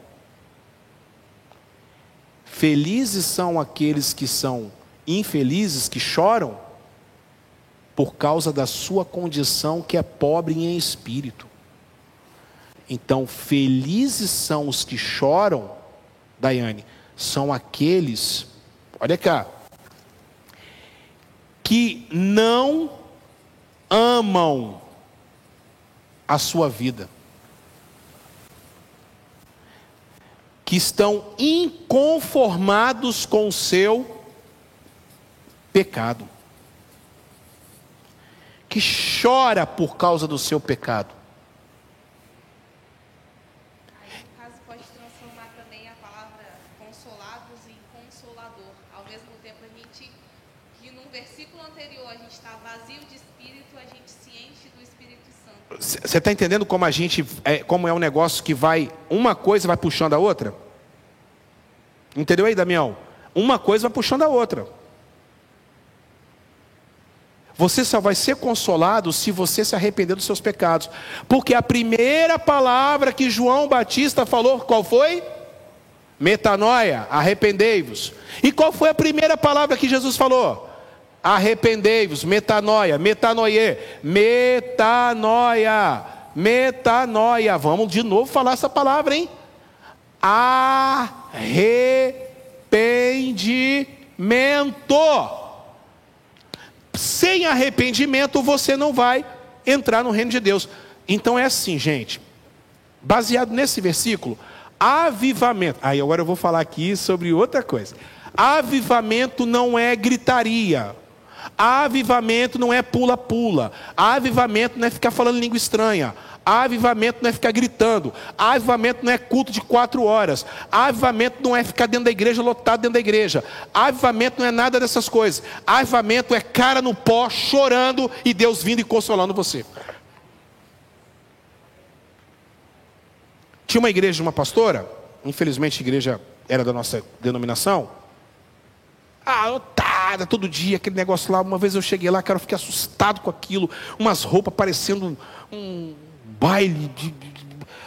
Felizes são aqueles que são infelizes, que choram, por causa da sua condição que é pobre em espírito. Então, felizes são os que choram, Daiane, são aqueles, olha cá, que não amam a sua vida. Que estão inconformados com o seu pecado, que chora por causa do seu pecado. Aí, no caso, pode transformar também a palavra consolados em consolador. Ao mesmo tempo, a gente, que num versículo anterior a gente está vazio de espírito, a gente se enche do Espírito Santo. Você está entendendo como a gente, é, como é um negócio que vai, uma coisa vai puxando a outra? Entendeu aí, Damião? Uma coisa vai puxando a outra. Você só vai ser consolado se você se arrepender dos seus pecados. Porque a primeira palavra que João Batista falou, qual foi? Metanoia, arrependei-vos. E qual foi a primeira palavra que Jesus falou? Arrependei-vos, metanoia, metanoie, metanoia, metanoia. Vamos de novo falar essa palavra, hein? arrependimento. Sem arrependimento você não vai entrar no reino de Deus. Então é assim, gente. Baseado nesse versículo, avivamento. Aí agora eu vou falar aqui sobre outra coisa. Avivamento não é gritaria. Avivamento não é pula-pula. Avivamento não é ficar falando língua estranha. Avivamento não é ficar gritando. Avivamento não é culto de quatro horas. Avivamento não é ficar dentro da igreja, lotado dentro da igreja. Avivamento não é nada dessas coisas. Avivamento é cara no pó, chorando e Deus vindo e consolando você. Tinha uma igreja de uma pastora, infelizmente a igreja era da nossa denominação. Ah, todo dia, aquele negócio lá. Uma vez eu cheguei lá, cara, eu fiquei assustado com aquilo. Umas roupas parecendo um, baile, de, de,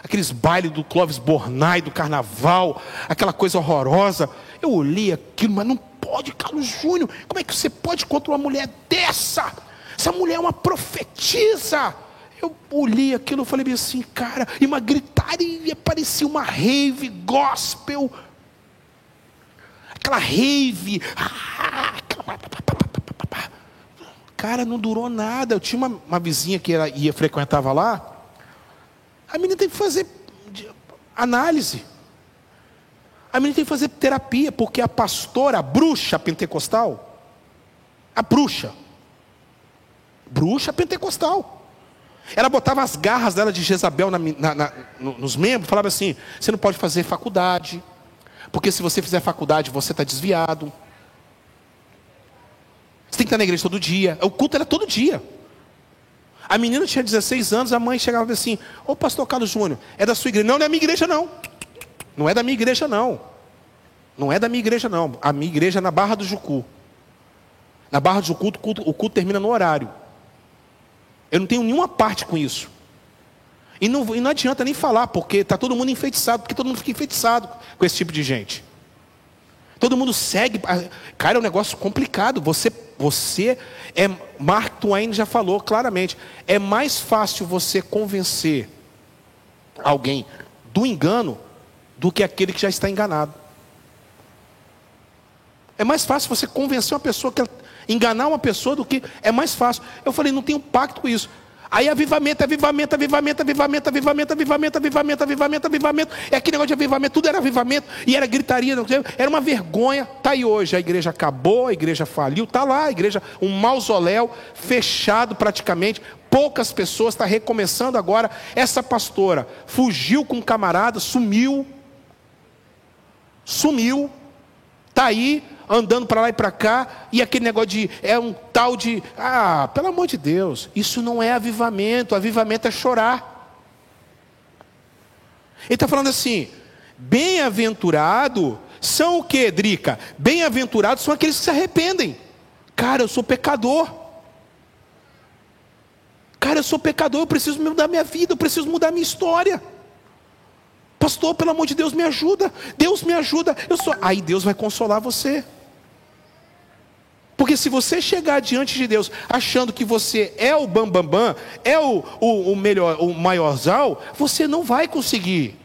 aqueles bailes do Clóvis Bornai, do carnaval, aquela coisa horrorosa. Eu olhei aquilo, mas não pode, Carlos Júnior, como é que você pode contra uma mulher dessa? Essa mulher é uma profetisa. Eu olhei aquilo e falei assim, cara, e uma gritaria, parecia uma rave gospel. Aquela rave. Ah, cara, não durou nada. Eu tinha uma, uma vizinha que era, ia frequentava lá. A menina tem que fazer análise. A menina tem que fazer terapia, porque a pastora, a bruxa pentecostal, a bruxa, bruxa pentecostal, ela botava as garras dela de Jezabel na, na, na, nos membros, falava assim: você não pode fazer faculdade, porque se você fizer faculdade você está desviado. Você tem que estar na igreja todo dia. O culto era todo dia. A menina tinha 16 anos, a mãe chegava assim: Ô pastor Carlos Júnior, é da sua igreja? Não, não é da minha igreja, não. Não é da minha igreja, não. Não é da minha igreja, não. A minha igreja é na Barra do Jucu. Na Barra do Jucu, o culto, o culto termina no horário. Eu não tenho nenhuma parte com isso. E não, e não adianta nem falar, porque está todo mundo enfeitiçado, porque todo mundo fica enfeitiçado com esse tipo de gente. Todo mundo segue. Cara, é um negócio complicado. Você, você é. Mark Twain já falou claramente. É mais fácil você convencer alguém do engano do que aquele que já está enganado. É mais fácil você convencer uma pessoa que enganar uma pessoa do que é mais fácil. Eu falei, não tenho pacto com isso. Aí avivamento, avivamento, avivamento, avivamento, avivamento, avivamento, avivamento, avivamento, avivamento. É aquele negócio de avivamento, tudo era avivamento e era gritaria, era uma vergonha. Tá aí hoje, a igreja acabou, a igreja faliu, tá lá, a igreja, um mausoléu fechado praticamente. Poucas pessoas, está recomeçando agora. Essa pastora fugiu com um camarada, sumiu. Sumiu. Está aí, andando para lá e para cá, e aquele negócio de é um tal de, ah, pelo amor de Deus, isso não é avivamento, avivamento é chorar. Ele está falando assim: bem-aventurado são o que, Drica? Bem-aventurados são aqueles que se arrependem. Cara, eu sou pecador. Cara, eu sou pecador, eu preciso mudar minha vida, eu preciso mudar minha história. Pastor, pelo amor de Deus, me ajuda. Deus me ajuda. Eu sou. Aí Deus vai consolar você. Porque se você chegar diante de Deus achando que você é o bambambam, bam, bam, é o, o, o melhor, o maiorzal, você não vai conseguir.